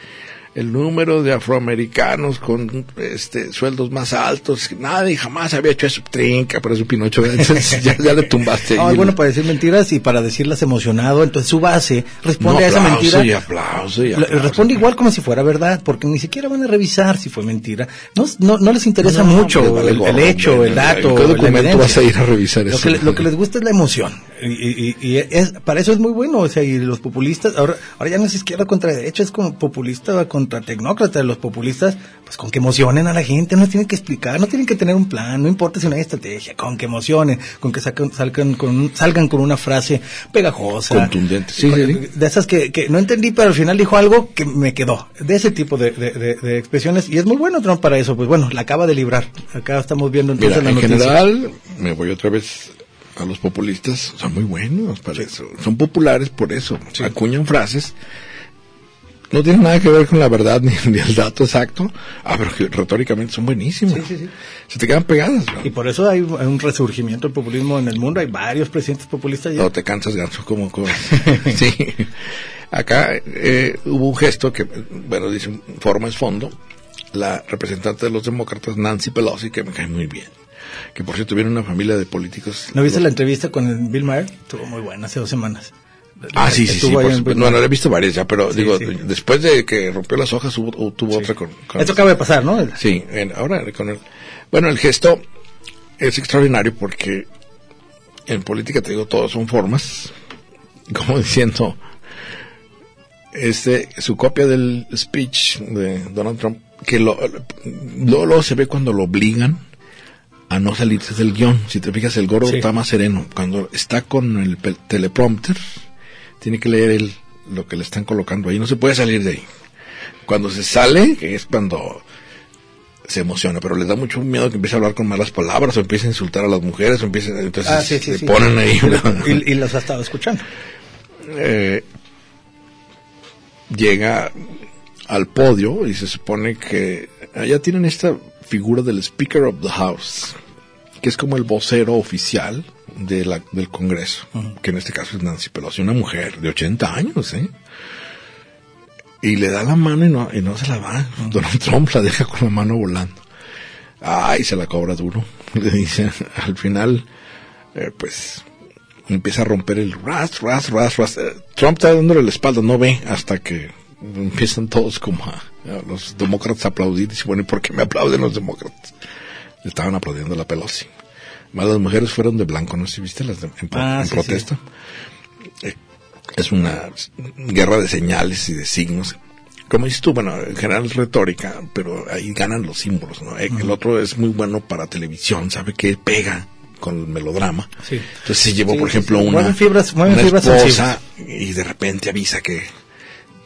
[SPEAKER 2] el número de afroamericanos con este sueldos más altos. Nadie jamás había hecho eso. Trinca, pero es un Pinocho. Entonces ya, ya le tumbaste.
[SPEAKER 1] No,
[SPEAKER 2] ahí
[SPEAKER 1] es bueno para decir mentiras y para decirlas emocionado. Entonces su base responde
[SPEAKER 2] No,
[SPEAKER 1] a esa mentira.
[SPEAKER 2] y aplauso y aplauso.
[SPEAKER 1] Responde igual como si fuera verdad, porque ni siquiera van a revisar si fue mentira. No, no, no les interesa
[SPEAKER 2] No,
[SPEAKER 1] mucho
[SPEAKER 2] vale
[SPEAKER 1] el, hecho, el dato.
[SPEAKER 2] ¿En qué documento vas a ir a revisar
[SPEAKER 1] lo
[SPEAKER 2] eso?
[SPEAKER 1] Que, lo que les gusta es la emoción. Y, y- y es, para eso es muy bueno. O sea, y los populistas, ahora, ahora ya no es izquierda contra derecha, es como populista contra tecnócrata. Los populistas, pues con que emocionen a la gente, no tienen que explicar, no tienen que tener un plan, no importa si no hay estrategia, con que emocionen, con que sacan- salgan, con, salgan con una frase pegajosa.
[SPEAKER 2] Contundente. Sí,
[SPEAKER 1] Con-
[SPEAKER 2] sí, sí.
[SPEAKER 1] de esas que, que no entendí, pero al final dijo algo que me quedó. De ese tipo de, de- de- de expresiones. Y es muy bueno Trump para eso. Pues bueno, la acaba de librar. Acá estamos viendo entonces
[SPEAKER 2] Mira,
[SPEAKER 1] la
[SPEAKER 2] en
[SPEAKER 1] noticia.
[SPEAKER 2] general, me voy otra vez a los populistas, son muy buenos para eso. Son populares por eso. Acuñan frases. No tienen nada que ver con la verdad [LAUGHS] ni, ni el dato exacto. Ah, pero que retóricamente son buenísimos.
[SPEAKER 1] Sí, sí, sí.
[SPEAKER 2] Se te quedan pegadas. ¿no?
[SPEAKER 1] Y por eso hay un hay un resurgimiento del populismo en el mundo. Hay varios presidentes populistas ya.
[SPEAKER 2] No te cansas, ganso, como... como- [LAUGHS] sí. Acá eh, hubo un gesto que, bueno, dice, forma es fondo. La representante de los demócratas, Nancy Pelosi, que me cae muy bien. que por cierto viene una familia de políticos.
[SPEAKER 1] ¿No viste la entrevista con Bill Maher? Estuvo muy buena hace dos semanas.
[SPEAKER 2] Ah, sí, sí, sí. Por no, no, he visto varias ya, pero
[SPEAKER 1] Sí,
[SPEAKER 2] digo,
[SPEAKER 1] sí.
[SPEAKER 2] después de que rompió las hojas hubo, tuvo otra con, con-
[SPEAKER 1] Esto acaba de pasar, ¿no?
[SPEAKER 2] Sí, en- ahora con el... Bueno, el gesto es extraordinario porque en política, te digo, todo son formas. Como [LAUGHS] diciendo, este, su copia del speech de Donald Trump, que lo, luego, luego se ve cuando lo obligan a no salirse del guion. Si te fijas, el gordo
[SPEAKER 1] Sí.
[SPEAKER 2] está más sereno. Cuando está con el teleprompter, tiene que leer el, lo que le están colocando ahí. No se puede salir de ahí. Cuando se sale, que es cuando se emociona, pero le da mucho miedo que empiece a hablar con malas palabras o empiece a insultar a las mujeres o empiece, entonces
[SPEAKER 1] Ah, sí, sí,
[SPEAKER 2] le
[SPEAKER 1] sí.
[SPEAKER 2] ponen ahí una-
[SPEAKER 1] Y, y los ha estado escuchando. [LAUGHS]
[SPEAKER 2] eh, llega al podio y se supone que allá tienen esta figura del Speaker of the House, que es como el vocero oficial de la, del Congreso, que en este caso es Nancy Pelosi, una mujer de 80 años, ¿eh? Y le da la mano y no, y no se la va. Donald Trump la deja con la mano volando. Ay, se la cobra duro. [LAUGHS] Le dice, al final, eh, pues, empieza a romper el ras, ras, ras, ras. Eh, Trump está dándole la espalda, no ve hasta que empiezan todos como a, a los demócratas a aplaudir. Dice, bueno, ¿y por qué me aplauden los demócratas? Le estaban aplaudiendo a la Pelosi. Más las mujeres fueron de blanco, ¿no? ¿Sí viste las de- en,
[SPEAKER 1] Ah,
[SPEAKER 2] en
[SPEAKER 1] sí, sí.
[SPEAKER 2] protesta? Eh, es una guerra de señales y de signos. Como dices tú, bueno, en general es retórica, pero ahí ganan los símbolos, ¿no? Eh, El otro es muy bueno para televisión, sabe que pega con el melodrama.
[SPEAKER 1] Sí.
[SPEAKER 2] Entonces se llevó, por ejemplo, una,
[SPEAKER 1] fibras-
[SPEAKER 2] una
[SPEAKER 1] fibras
[SPEAKER 2] esposa y de repente avisa que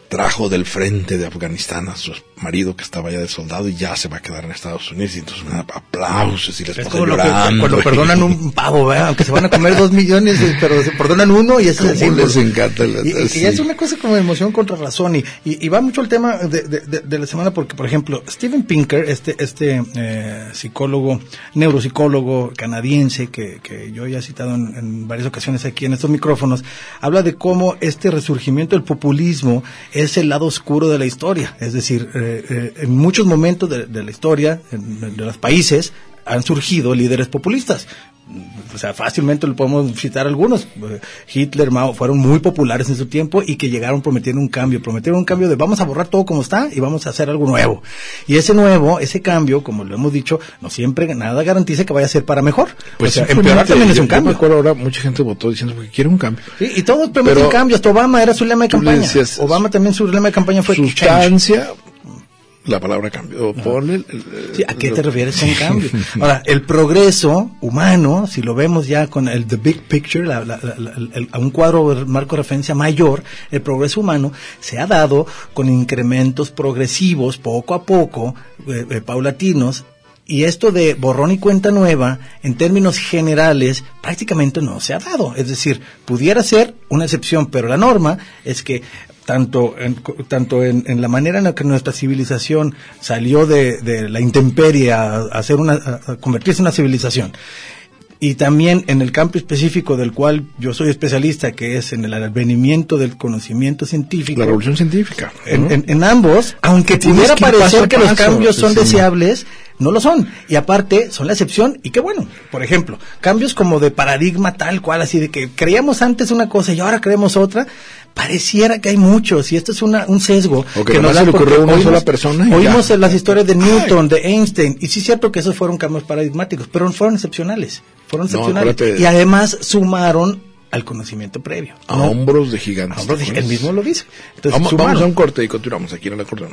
[SPEAKER 2] trajo del frente de Afganistán a su marido que estaba ya de soldado y ya se va a quedar en Estados Unidos y entonces aplausos y la
[SPEAKER 1] Es como que
[SPEAKER 2] llorando.
[SPEAKER 1] cuando perdonan un pavo, ¿verdad? Aunque se van a comer dos millones, pero se perdonan uno y eso es el
[SPEAKER 2] ¿Cómo
[SPEAKER 1] símbolo.
[SPEAKER 2] les encanta la-
[SPEAKER 1] Y, y- y
[SPEAKER 2] sí.
[SPEAKER 1] es una cosa como emoción contra razón. Y, y, y va mucho el tema de, de- de- de la semana porque, por ejemplo, Steven Pinker, este, este eh, psicólogo, neuropsicólogo canadiense que, que yo ya he citado en, en varias ocasiones aquí en estos micrófonos, habla de cómo este resurgimiento del populismo es el lado oscuro de la historia. Es decir, eh, eh, en muchos momentos de, de la historia, en- de los países, han surgido líderes populistas. O sea, fácilmente le podemos citar algunos. Hitler, Mao, fueron muy populares en su tiempo y que llegaron prometiendo un cambio. Prometieron un cambio de vamos a borrar todo como está y vamos a hacer algo nuevo. Y ese nuevo, ese cambio, como lo hemos dicho, no siempre nada garantiza que vaya a ser para mejor.
[SPEAKER 2] Pues
[SPEAKER 1] o sea,
[SPEAKER 2] simplemente,
[SPEAKER 1] empeorar también es un
[SPEAKER 2] yo me
[SPEAKER 1] cambio.
[SPEAKER 2] acuerdo ahora, mucha gente votó diciendo que quiere un cambio.
[SPEAKER 1] Sí, y todos prometen cambios. Obama era su lema de campaña. Obama también su lema de campaña fue change.
[SPEAKER 2] La palabra cambio. Ponle el- el-
[SPEAKER 1] Sí, ¿A qué te refieres con cambio? [LAUGHS] Ahora, el progreso humano, si lo vemos ya con el The Big Picture, la- la- la- la- el- a un cuadro marco de referencia mayor, el progreso humano se ha dado con incrementos progresivos, poco a poco, eh, eh, paulatinos, y esto de borrón y cuenta nueva, en términos generales, prácticamente no se ha dado. Es decir, pudiera ser una excepción, pero la norma es que tanto en, tanto en, en la manera en la que nuestra civilización salió de, de la intemperie a, a hacer una, a- convertirse en una civilización, y también en el campo específico del cual yo soy especialista, que es en el advenimiento del conocimiento científico.
[SPEAKER 2] La revolución científica.
[SPEAKER 1] En,
[SPEAKER 2] ¿no?
[SPEAKER 1] en- en ambos, aunque pudiera
[SPEAKER 2] que
[SPEAKER 1] parecer que los cambios son
[SPEAKER 2] sí.
[SPEAKER 1] deseables, no lo son. Y aparte, son la excepción, y qué bueno. Por ejemplo, cambios como de paradigma tal cual, así de que creíamos antes una cosa y ahora creemos otra, pareciera que hay muchos, y esto es una, un sesgo.
[SPEAKER 2] O que nomás
[SPEAKER 1] da
[SPEAKER 2] se le ocurrió una sola persona
[SPEAKER 1] Oímos
[SPEAKER 2] ya.
[SPEAKER 1] las historias de Newton, de Einstein, y sí es cierto que esos fueron cambios paradigmáticos, pero fueron excepcionales. Fueron excepcionales. y además sumaron al conocimiento previo.
[SPEAKER 2] A
[SPEAKER 1] ¿no?
[SPEAKER 2] hombros de gigantes.
[SPEAKER 1] Hombros de-
[SPEAKER 2] ¿te
[SPEAKER 1] él
[SPEAKER 2] acuerdas?
[SPEAKER 1] mismo lo dice. Entonces,
[SPEAKER 2] Vamos, vamos a un corte y continuamos aquí en el acordeón.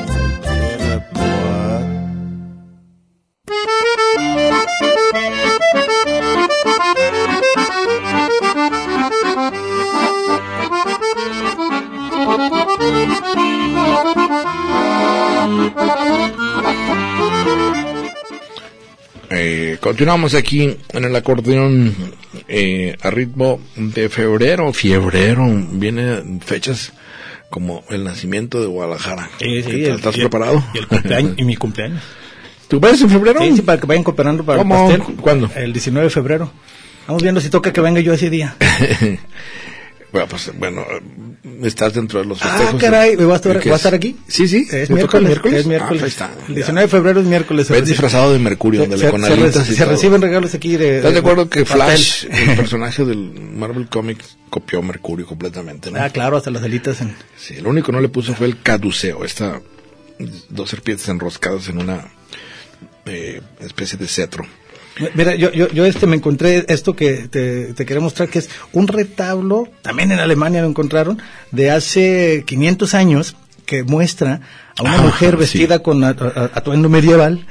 [SPEAKER 2] Continuamos aquí en el acordeón eh, a ritmo de febrero, fiebrero, viene fechas como el nacimiento de Guadalajara.
[SPEAKER 1] Sí, sí,
[SPEAKER 2] ¿Estás
[SPEAKER 1] el-
[SPEAKER 2] preparado?
[SPEAKER 1] Y, el cumpleaños, y mi cumpleaños.
[SPEAKER 2] ¿Tú vas en febrero?
[SPEAKER 1] Sí, sí, para que vayan cooperando para
[SPEAKER 2] ¿Cómo?
[SPEAKER 1] el pastel.
[SPEAKER 2] ¿Cuándo?
[SPEAKER 1] El 19 de febrero. Vamos viendo si toca que venga yo ese día. [LAUGHS]
[SPEAKER 2] Bueno, pues, bueno, estás dentro de los
[SPEAKER 1] Ah,
[SPEAKER 2] festejos.
[SPEAKER 1] caray, ¿voy a estar,
[SPEAKER 2] ¿Qué
[SPEAKER 1] voy a
[SPEAKER 2] es?
[SPEAKER 1] estar aquí?
[SPEAKER 2] Sí, sí.
[SPEAKER 1] Es
[SPEAKER 2] ¿te toca
[SPEAKER 1] miércoles,
[SPEAKER 2] el
[SPEAKER 1] es miércoles.
[SPEAKER 2] Ah, ahí está.
[SPEAKER 1] El 19 de febrero es miércoles.
[SPEAKER 2] Ves disfrazado de Mercurio,
[SPEAKER 1] se,
[SPEAKER 2] ándale,
[SPEAKER 1] se-
[SPEAKER 2] con
[SPEAKER 1] se re- se reciben regalos aquí de...
[SPEAKER 2] ¿Estás de acuerdo que. Flash, el [LAUGHS] personaje del Marvel Comics, copió Mercurio completamente, ¿no?
[SPEAKER 1] Ah, claro, hasta las alitas en...
[SPEAKER 2] Sí, lo único que no le puso fue el caduceo, esta dos serpientes enroscadas en una eh, especie de cetro.
[SPEAKER 1] Mira, yo, yo, yo este me encontré esto que te, te quería mostrar, que es un retablo, también en Alemania lo encontraron, de hace 500 años, que muestra a una
[SPEAKER 2] Ah,
[SPEAKER 1] mujer
[SPEAKER 2] sí.
[SPEAKER 1] vestida con atuendo medieval,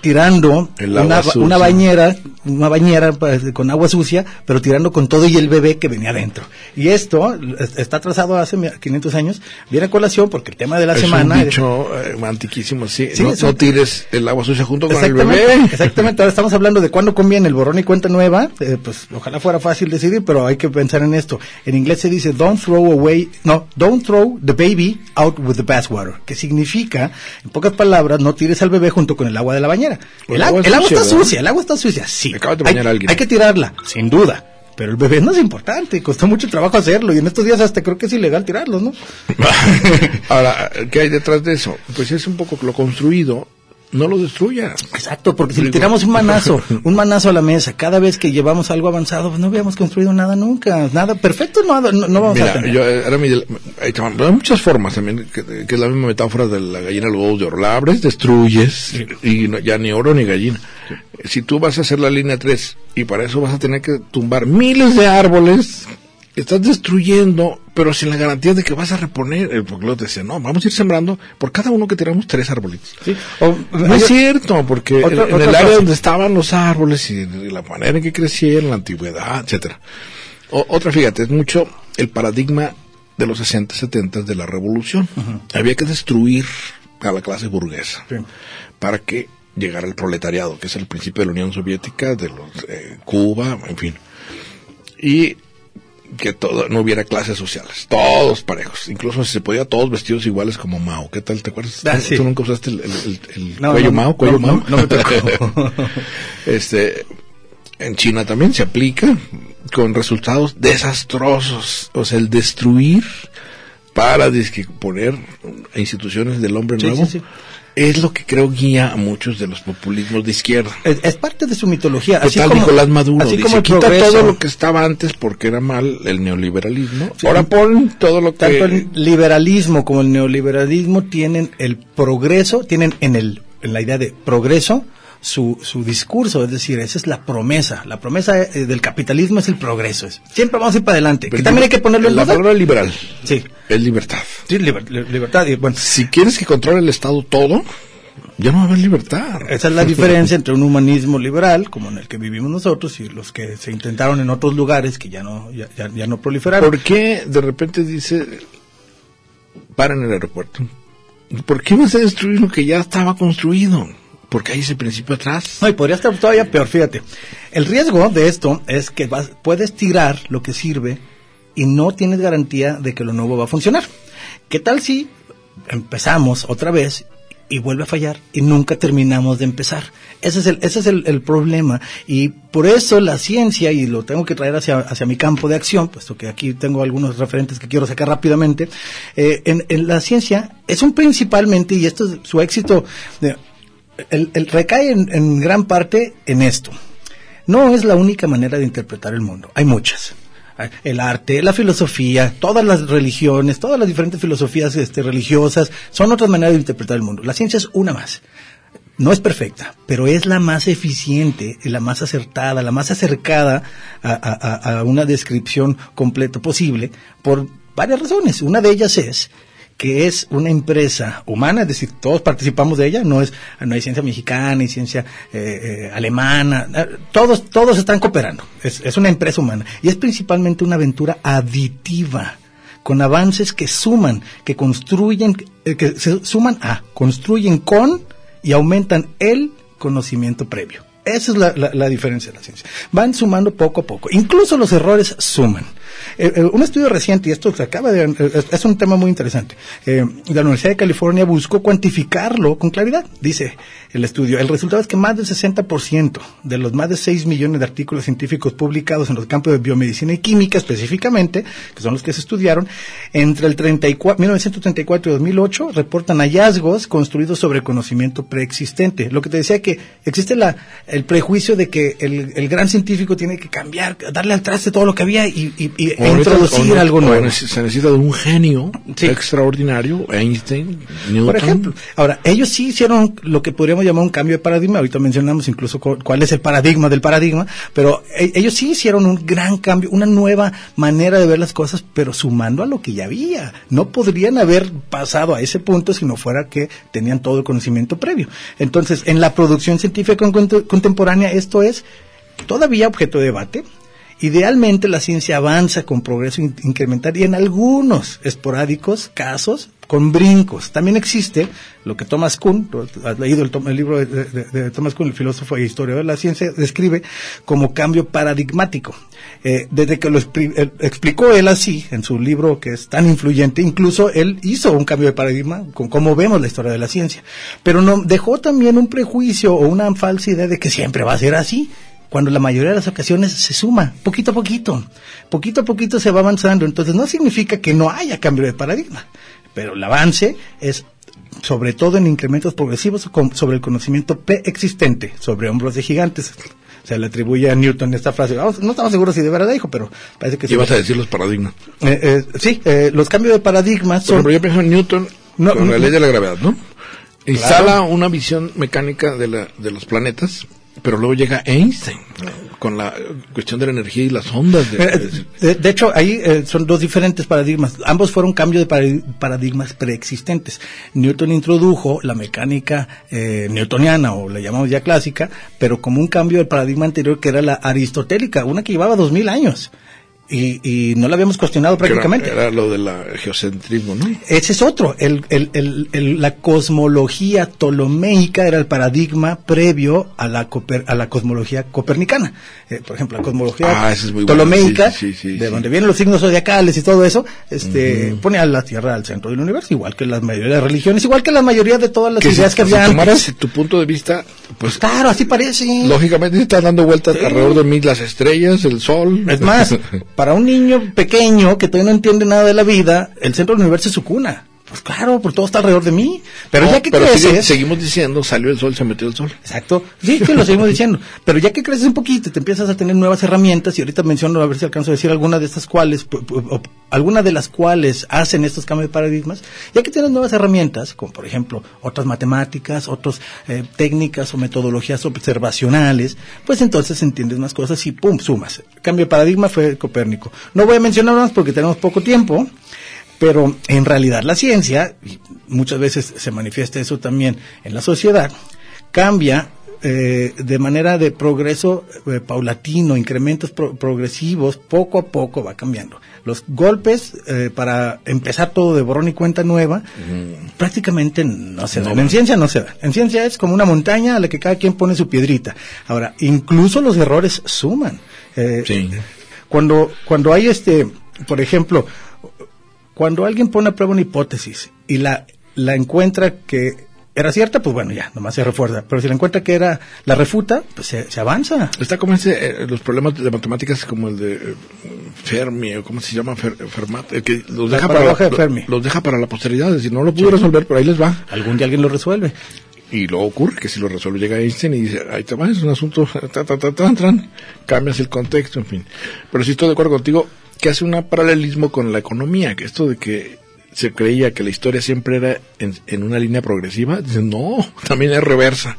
[SPEAKER 1] tirando una, una bañera, una bañera pues, con agua sucia, pero tirando con todo y el bebé que venía adentro. Y esto es- está trazado hace 500 años, viene a colación porque el tema de la
[SPEAKER 2] es
[SPEAKER 1] semana...
[SPEAKER 2] un dicho eh, antiquísimo, sí.
[SPEAKER 1] Sí,
[SPEAKER 2] no, tires el agua sucia junto con el bebé. [LAUGHS]
[SPEAKER 1] exactamente. Ahora estamos hablando de cuándo conviene el borrón y cuenta nueva. eh, pues ojalá fuera fácil decidir, pero hay que pensar en esto. En inglés se dice don't throw away, no, don't throw the baby out with the bathwater, que significa, en pocas palabras, no tires al bebé junto con el agua de la bañera.
[SPEAKER 2] Pues
[SPEAKER 1] El,
[SPEAKER 2] agua
[SPEAKER 1] el está sucia, el agua está sucia, sí.
[SPEAKER 2] Acaba de
[SPEAKER 1] Hay-
[SPEAKER 2] bañar a alguien.
[SPEAKER 1] Hay que tirarla, sin duda. Pero el bebé no es importante, costó mucho trabajo hacerlo y en estos días hasta creo que es ilegal tirarlos, ¿no? [LAUGHS]
[SPEAKER 2] Ahora, ¿qué hay detrás de eso? Pues es un poco lo construido, no lo destruya.
[SPEAKER 1] Exacto, porque si le tiramos un manazo, [LAUGHS] un manazo a la mesa, cada vez que llevamos algo avanzado, pues no habíamos construido nada nunca, nada perfecto, no, no, no vamos a tener.
[SPEAKER 2] yo, eh, era mi, ahí te van- hay muchas formas también, que, que es la misma metáfora de la gallina de los huevos de oro. La abres, destruyes, y no- ya ni oro ni gallina. Si tú vas a hacer la línea 3, y para eso vas a tener que tumbar miles de árboles, estás destruyendo, pero sin la garantía de que vas a reponer. El pueblo te decía, no, vamos a ir sembrando por cada uno que tiramos tres arbolitos.
[SPEAKER 1] Sí, o-
[SPEAKER 2] No es cierto, porque en-
[SPEAKER 1] Otra-
[SPEAKER 2] en,
[SPEAKER 1] otra
[SPEAKER 2] el área
[SPEAKER 1] cosa.
[SPEAKER 2] donde estaban los árboles y, y la manera en que crecieron, la antigüedad, etcétera. O- otra, fíjate, es mucho el paradigma de los 60, 70 de la revolución. Había que destruir a la clase burguesa
[SPEAKER 1] Sí.
[SPEAKER 2] para que llegara el proletariado, que es el principio de la Unión Soviética, de los, eh, Cuba, en fin. Y que todo, no hubiera clases sociales, todos parejos, incluso si se podía todos vestidos iguales como Mao. ¿Qué tal? ¿Te acuerdas?
[SPEAKER 1] Ah,
[SPEAKER 2] ¿Tú,
[SPEAKER 1] sí.
[SPEAKER 2] tú nunca usaste el, el- el- el
[SPEAKER 1] No,
[SPEAKER 2] cuello
[SPEAKER 1] no,
[SPEAKER 2] Mao? ¿Cuello
[SPEAKER 1] no,
[SPEAKER 2] Mao?
[SPEAKER 1] no, me tocó. [LAUGHS]
[SPEAKER 2] este, en China también se aplica con resultados desastrosos. O sea, el destruir para disque poner instituciones del hombre nuevo
[SPEAKER 1] sí, sí.
[SPEAKER 2] Es lo que creo guía a muchos de los populismos de izquierda.
[SPEAKER 1] Es, es parte de su mitología.
[SPEAKER 2] ¿Qué
[SPEAKER 1] Así
[SPEAKER 2] tal
[SPEAKER 1] como,
[SPEAKER 2] Nicolás Maduro?
[SPEAKER 1] así
[SPEAKER 2] Dice,
[SPEAKER 1] como
[SPEAKER 2] quita
[SPEAKER 1] progreso,
[SPEAKER 2] todo lo que estaba antes porque era mal el neoliberalismo.
[SPEAKER 1] Sí.
[SPEAKER 2] Ahora pon todo lo que...
[SPEAKER 1] tanto el liberalismo como el neoliberalismo tienen el progreso, tienen en el en la idea de progreso su, su discurso, es decir, esa es la promesa. La promesa eh, del capitalismo es el progreso. es- siempre vamos a ir para adelante. Que también hay que ponerlo en
[SPEAKER 2] La
[SPEAKER 1] duda.
[SPEAKER 2] palabra liberal
[SPEAKER 1] Sí,
[SPEAKER 2] es libertad.
[SPEAKER 1] sí, liber- li- libertad. Y, bueno,
[SPEAKER 2] Si quieres que controle el Estado todo, ya no va a haber libertad.
[SPEAKER 1] Esa es la diferencia entre un humanismo liberal, como en el que vivimos nosotros, y los que se intentaron en otros lugares que ya no, ya, ya- ya no proliferaron.
[SPEAKER 2] ¿Por qué de repente dice, para en el aeropuerto? ¿Por qué vas a destruir lo que ya estaba construido? Porque hay ese principio atrás.
[SPEAKER 1] No, y podría estar todavía peor, fíjate. El riesgo de esto es que vas- puedes tirar lo que sirve y no tienes garantía de que lo nuevo va a funcionar. ¿Qué tal si empezamos otra vez y vuelve a fallar y nunca terminamos de empezar? Ese es el, ese es el, el problema y por eso la ciencia, y lo tengo que traer hacia, hacia mi campo de acción, puesto que aquí tengo algunos referentes que quiero sacar rápidamente, eh, en, en la ciencia es un principalmente, y esto es su éxito, de- el, recae en, en gran parte en esto. No es la única manera de interpretar el mundo, hay muchas. El arte, la filosofía, todas las religiones, todas las diferentes filosofías este, religiosas son otras maneras de interpretar el mundo. La ciencia es una más. No es perfecta, pero es la más eficiente, la más acertada, la más acercada a una descripción completa posible por varias razones. Una de ellas es que es una empresa humana, es decir, todos participamos de ella, no es, no hay ciencia mexicana y ciencia eh, eh, alemana, eh, todos, todos están cooperando, es, es una empresa humana y es principalmente una aventura aditiva con avances que suman, que construyen, que se suman a, construyen con y aumentan el conocimiento previo. Esa es la, la diferencia de la ciencia. Van sumando poco a poco. Incluso los errores suman. Eh, eh, un estudio reciente, y esto se acaba de, eh, es un tema muy interesante, eh, la Universidad de California buscó cuantificarlo con claridad. Dice el estudio, el resultado es que más del 60% de los más de 6 millones de artículos científicos publicados en los campos de biomedicina y química específicamente, que son los que se estudiaron, entre el 34, 1934 y 2008 reportan hallazgos construidos sobre conocimiento preexistente. Lo que te decía que existe la, el prejuicio de que el, gran científico tiene que cambiar, darle al traste todo lo que había y, y introducir algo nuevo.
[SPEAKER 2] Se necesita de un genio
[SPEAKER 1] Sí.
[SPEAKER 2] extraordinario, Einstein, Newton.
[SPEAKER 1] Por ejemplo, ahora, ellos sí hicieron lo que podríamos llamar un cambio de paradigma, ahorita mencionamos incluso cu- cuál es el paradigma del paradigma, pero e- ellos sí hicieron un gran cambio, una nueva manera de ver las cosas, pero sumando a lo que ya había. No podrían haber pasado a ese punto si no fuera que tenían todo el conocimiento previo. Entonces, en la producción científica cont- contemporánea, esto es todavía objeto de debate. Idealmente la ciencia avanza con progreso in- incremental y en algunos esporádicos casos con brincos. También existe lo que Thomas Kuhn, has leído el, el libro de, Thomas Kuhn, el filósofo e historiador de la ciencia, describe como cambio paradigmático. Eh, desde que lo él- explicó él así en su libro que es tan influyente, incluso él hizo un cambio de paradigma con cómo vemos la historia de la ciencia. Pero no, dejó también un prejuicio o una falsa idea de que siempre va a ser así cuando la mayoría de las ocasiones se suma, poquito a poquito, poquito a poquito se va avanzando, entonces no significa que no haya cambio de paradigma, pero el avance es sobre todo en incrementos progresivos sobre el conocimiento preexistente, sobre hombros de gigantes. Se le atribuye a Newton esta frase, Vamos, no estamos seguros si de verdad dijo, pero parece que
[SPEAKER 2] ¿Qué
[SPEAKER 1] sí.
[SPEAKER 2] ibas a decir los paradigmas?
[SPEAKER 1] Eh, eh, sí, eh, los cambios de paradigma
[SPEAKER 2] Por
[SPEAKER 1] son...
[SPEAKER 2] ejemplo, yo pienso en Newton
[SPEAKER 1] No,
[SPEAKER 2] con la ley de la gravedad, ¿no? Instala
[SPEAKER 1] Claro.
[SPEAKER 2] una visión mecánica de, la, de los planetas, pero luego llega Einstein con la cuestión de la energía y las ondas. De,
[SPEAKER 1] Eh, hecho, ahí eh, son dos diferentes paradigmas. Ambos fueron cambios de paradi- paradigmas preexistentes. Newton introdujo la mecánica eh, newtoniana, o la llamamos ya clásica, pero como un cambio del paradigma anterior que era la aristotélica, una que llevaba dos mil años. Y, y no la habíamos cuestionado
[SPEAKER 2] que era-
[SPEAKER 1] prácticamente.
[SPEAKER 2] Era, lo del geocentrismo, ¿no?
[SPEAKER 1] Ese es otro. El, el- el- la cosmología ptolomeica era el paradigma previo a la, coper- a la cosmología copernicana. Eh, por ejemplo, la cosmología
[SPEAKER 2] Ah, es bueno. Sí, sí, sí,
[SPEAKER 1] de donde vienen los signos zodiacales y todo eso, este, pone a la Tierra al centro del universo, igual que la mayoría de religiones, igual que la mayoría de todas las
[SPEAKER 2] Que
[SPEAKER 1] ideas
[SPEAKER 2] si,
[SPEAKER 1] que
[SPEAKER 2] si
[SPEAKER 1] había antes.
[SPEAKER 2] tomaras tu punto de vista, pues
[SPEAKER 1] Claro, así parece.
[SPEAKER 2] lógicamente están dando vueltas alrededor de mí las estrellas, el sol.
[SPEAKER 1] Es más, [LAUGHS] para un niño pequeño que todavía no entiende nada de la vida, el centro del universo es su cuna. Pues claro, por todo está alrededor de mí. Pero
[SPEAKER 2] No,
[SPEAKER 1] ya que
[SPEAKER 2] pero
[SPEAKER 1] creces...
[SPEAKER 2] sigue- seguimos diciendo, salió el sol, se metió el sol.
[SPEAKER 1] Exacto. Sí, sí, lo seguimos diciendo. Pero ya que creces un poquito te empiezas a tener nuevas herramientas, y ahorita menciono a ver si alcanzo a decir alguna de estas cuales, alguna de las cuales hacen estos cambios de paradigmas, ya que tienes nuevas herramientas, como por ejemplo otras matemáticas, otras eh, técnicas o metodologías observacionales, pues entonces entiendes más cosas y pum, sumas. El cambio de paradigma fue Copérnico. No voy a mencionar más porque tenemos poco tiempo. Pero en realidad la ciencia, y muchas veces se manifiesta eso también en la sociedad, cambia eh, de manera de progreso eh, paulatino, incrementos pro- progresivos, poco a poco va cambiando. Los golpes eh, para empezar todo de borrón y cuenta nueva, prácticamente no se dan. en ciencia no se dan. En ciencia es como una montaña a la que cada quien pone su piedrita. Ahora, incluso los errores suman. Eh,
[SPEAKER 2] Sí.
[SPEAKER 1] Cuando, cuando hay este, por ejemplo, cuando alguien pone a prueba una hipótesis y la, la encuentra que era cierta, pues bueno, ya, nomás se refuerza. Pero si la encuentra que era la refuta, pues se, se avanza.
[SPEAKER 2] Está como ese, eh, los problemas de matemáticas como el de eh, Fermi, o cómo se llama, Fer- Fermat, el que los deja, para la,
[SPEAKER 1] de Fermi.
[SPEAKER 2] los deja para la posteridad, es decir, no lo pudo resolver, pero ahí les va.
[SPEAKER 1] Algún día alguien lo resuelve.
[SPEAKER 2] Y luego ocurre que si lo resuelve llega Einstein y dice, ahí te va, es un asunto, ta, cambias el contexto, en fin. Pero sí estoy de acuerdo contigo que hace un paralelismo con la economía, que esto de que se creía que la historia siempre era en, en una línea progresiva, no, también es reversa.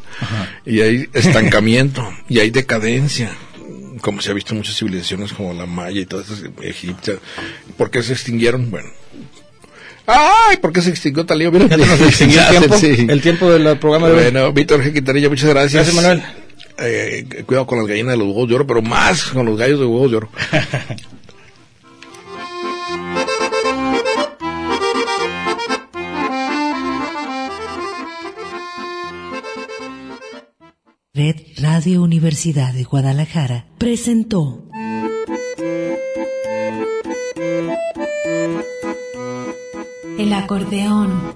[SPEAKER 2] Y hay estancamiento, y hay decadencia, como se ha visto en muchas civilizaciones como la maya y todas esas egipcias. ¿Por qué se extinguieron? Bueno. ¡Ay! ¿Por qué se extinguió Talío? Mira,
[SPEAKER 1] nos extinguió el tiempo,
[SPEAKER 2] Sí.
[SPEAKER 1] el tiempo del programa de hoy.
[SPEAKER 2] Bueno, Víctor G. Quintanilla, muchas gracias.
[SPEAKER 1] Gracias, Manuel.
[SPEAKER 2] Eh, cuidado con las gallinas de los huevos de oro, pero más con los gallos de huevos de oro. [LAUGHS]
[SPEAKER 4] Red Radio Universidad de Guadalajara presentó
[SPEAKER 3] El acordeón.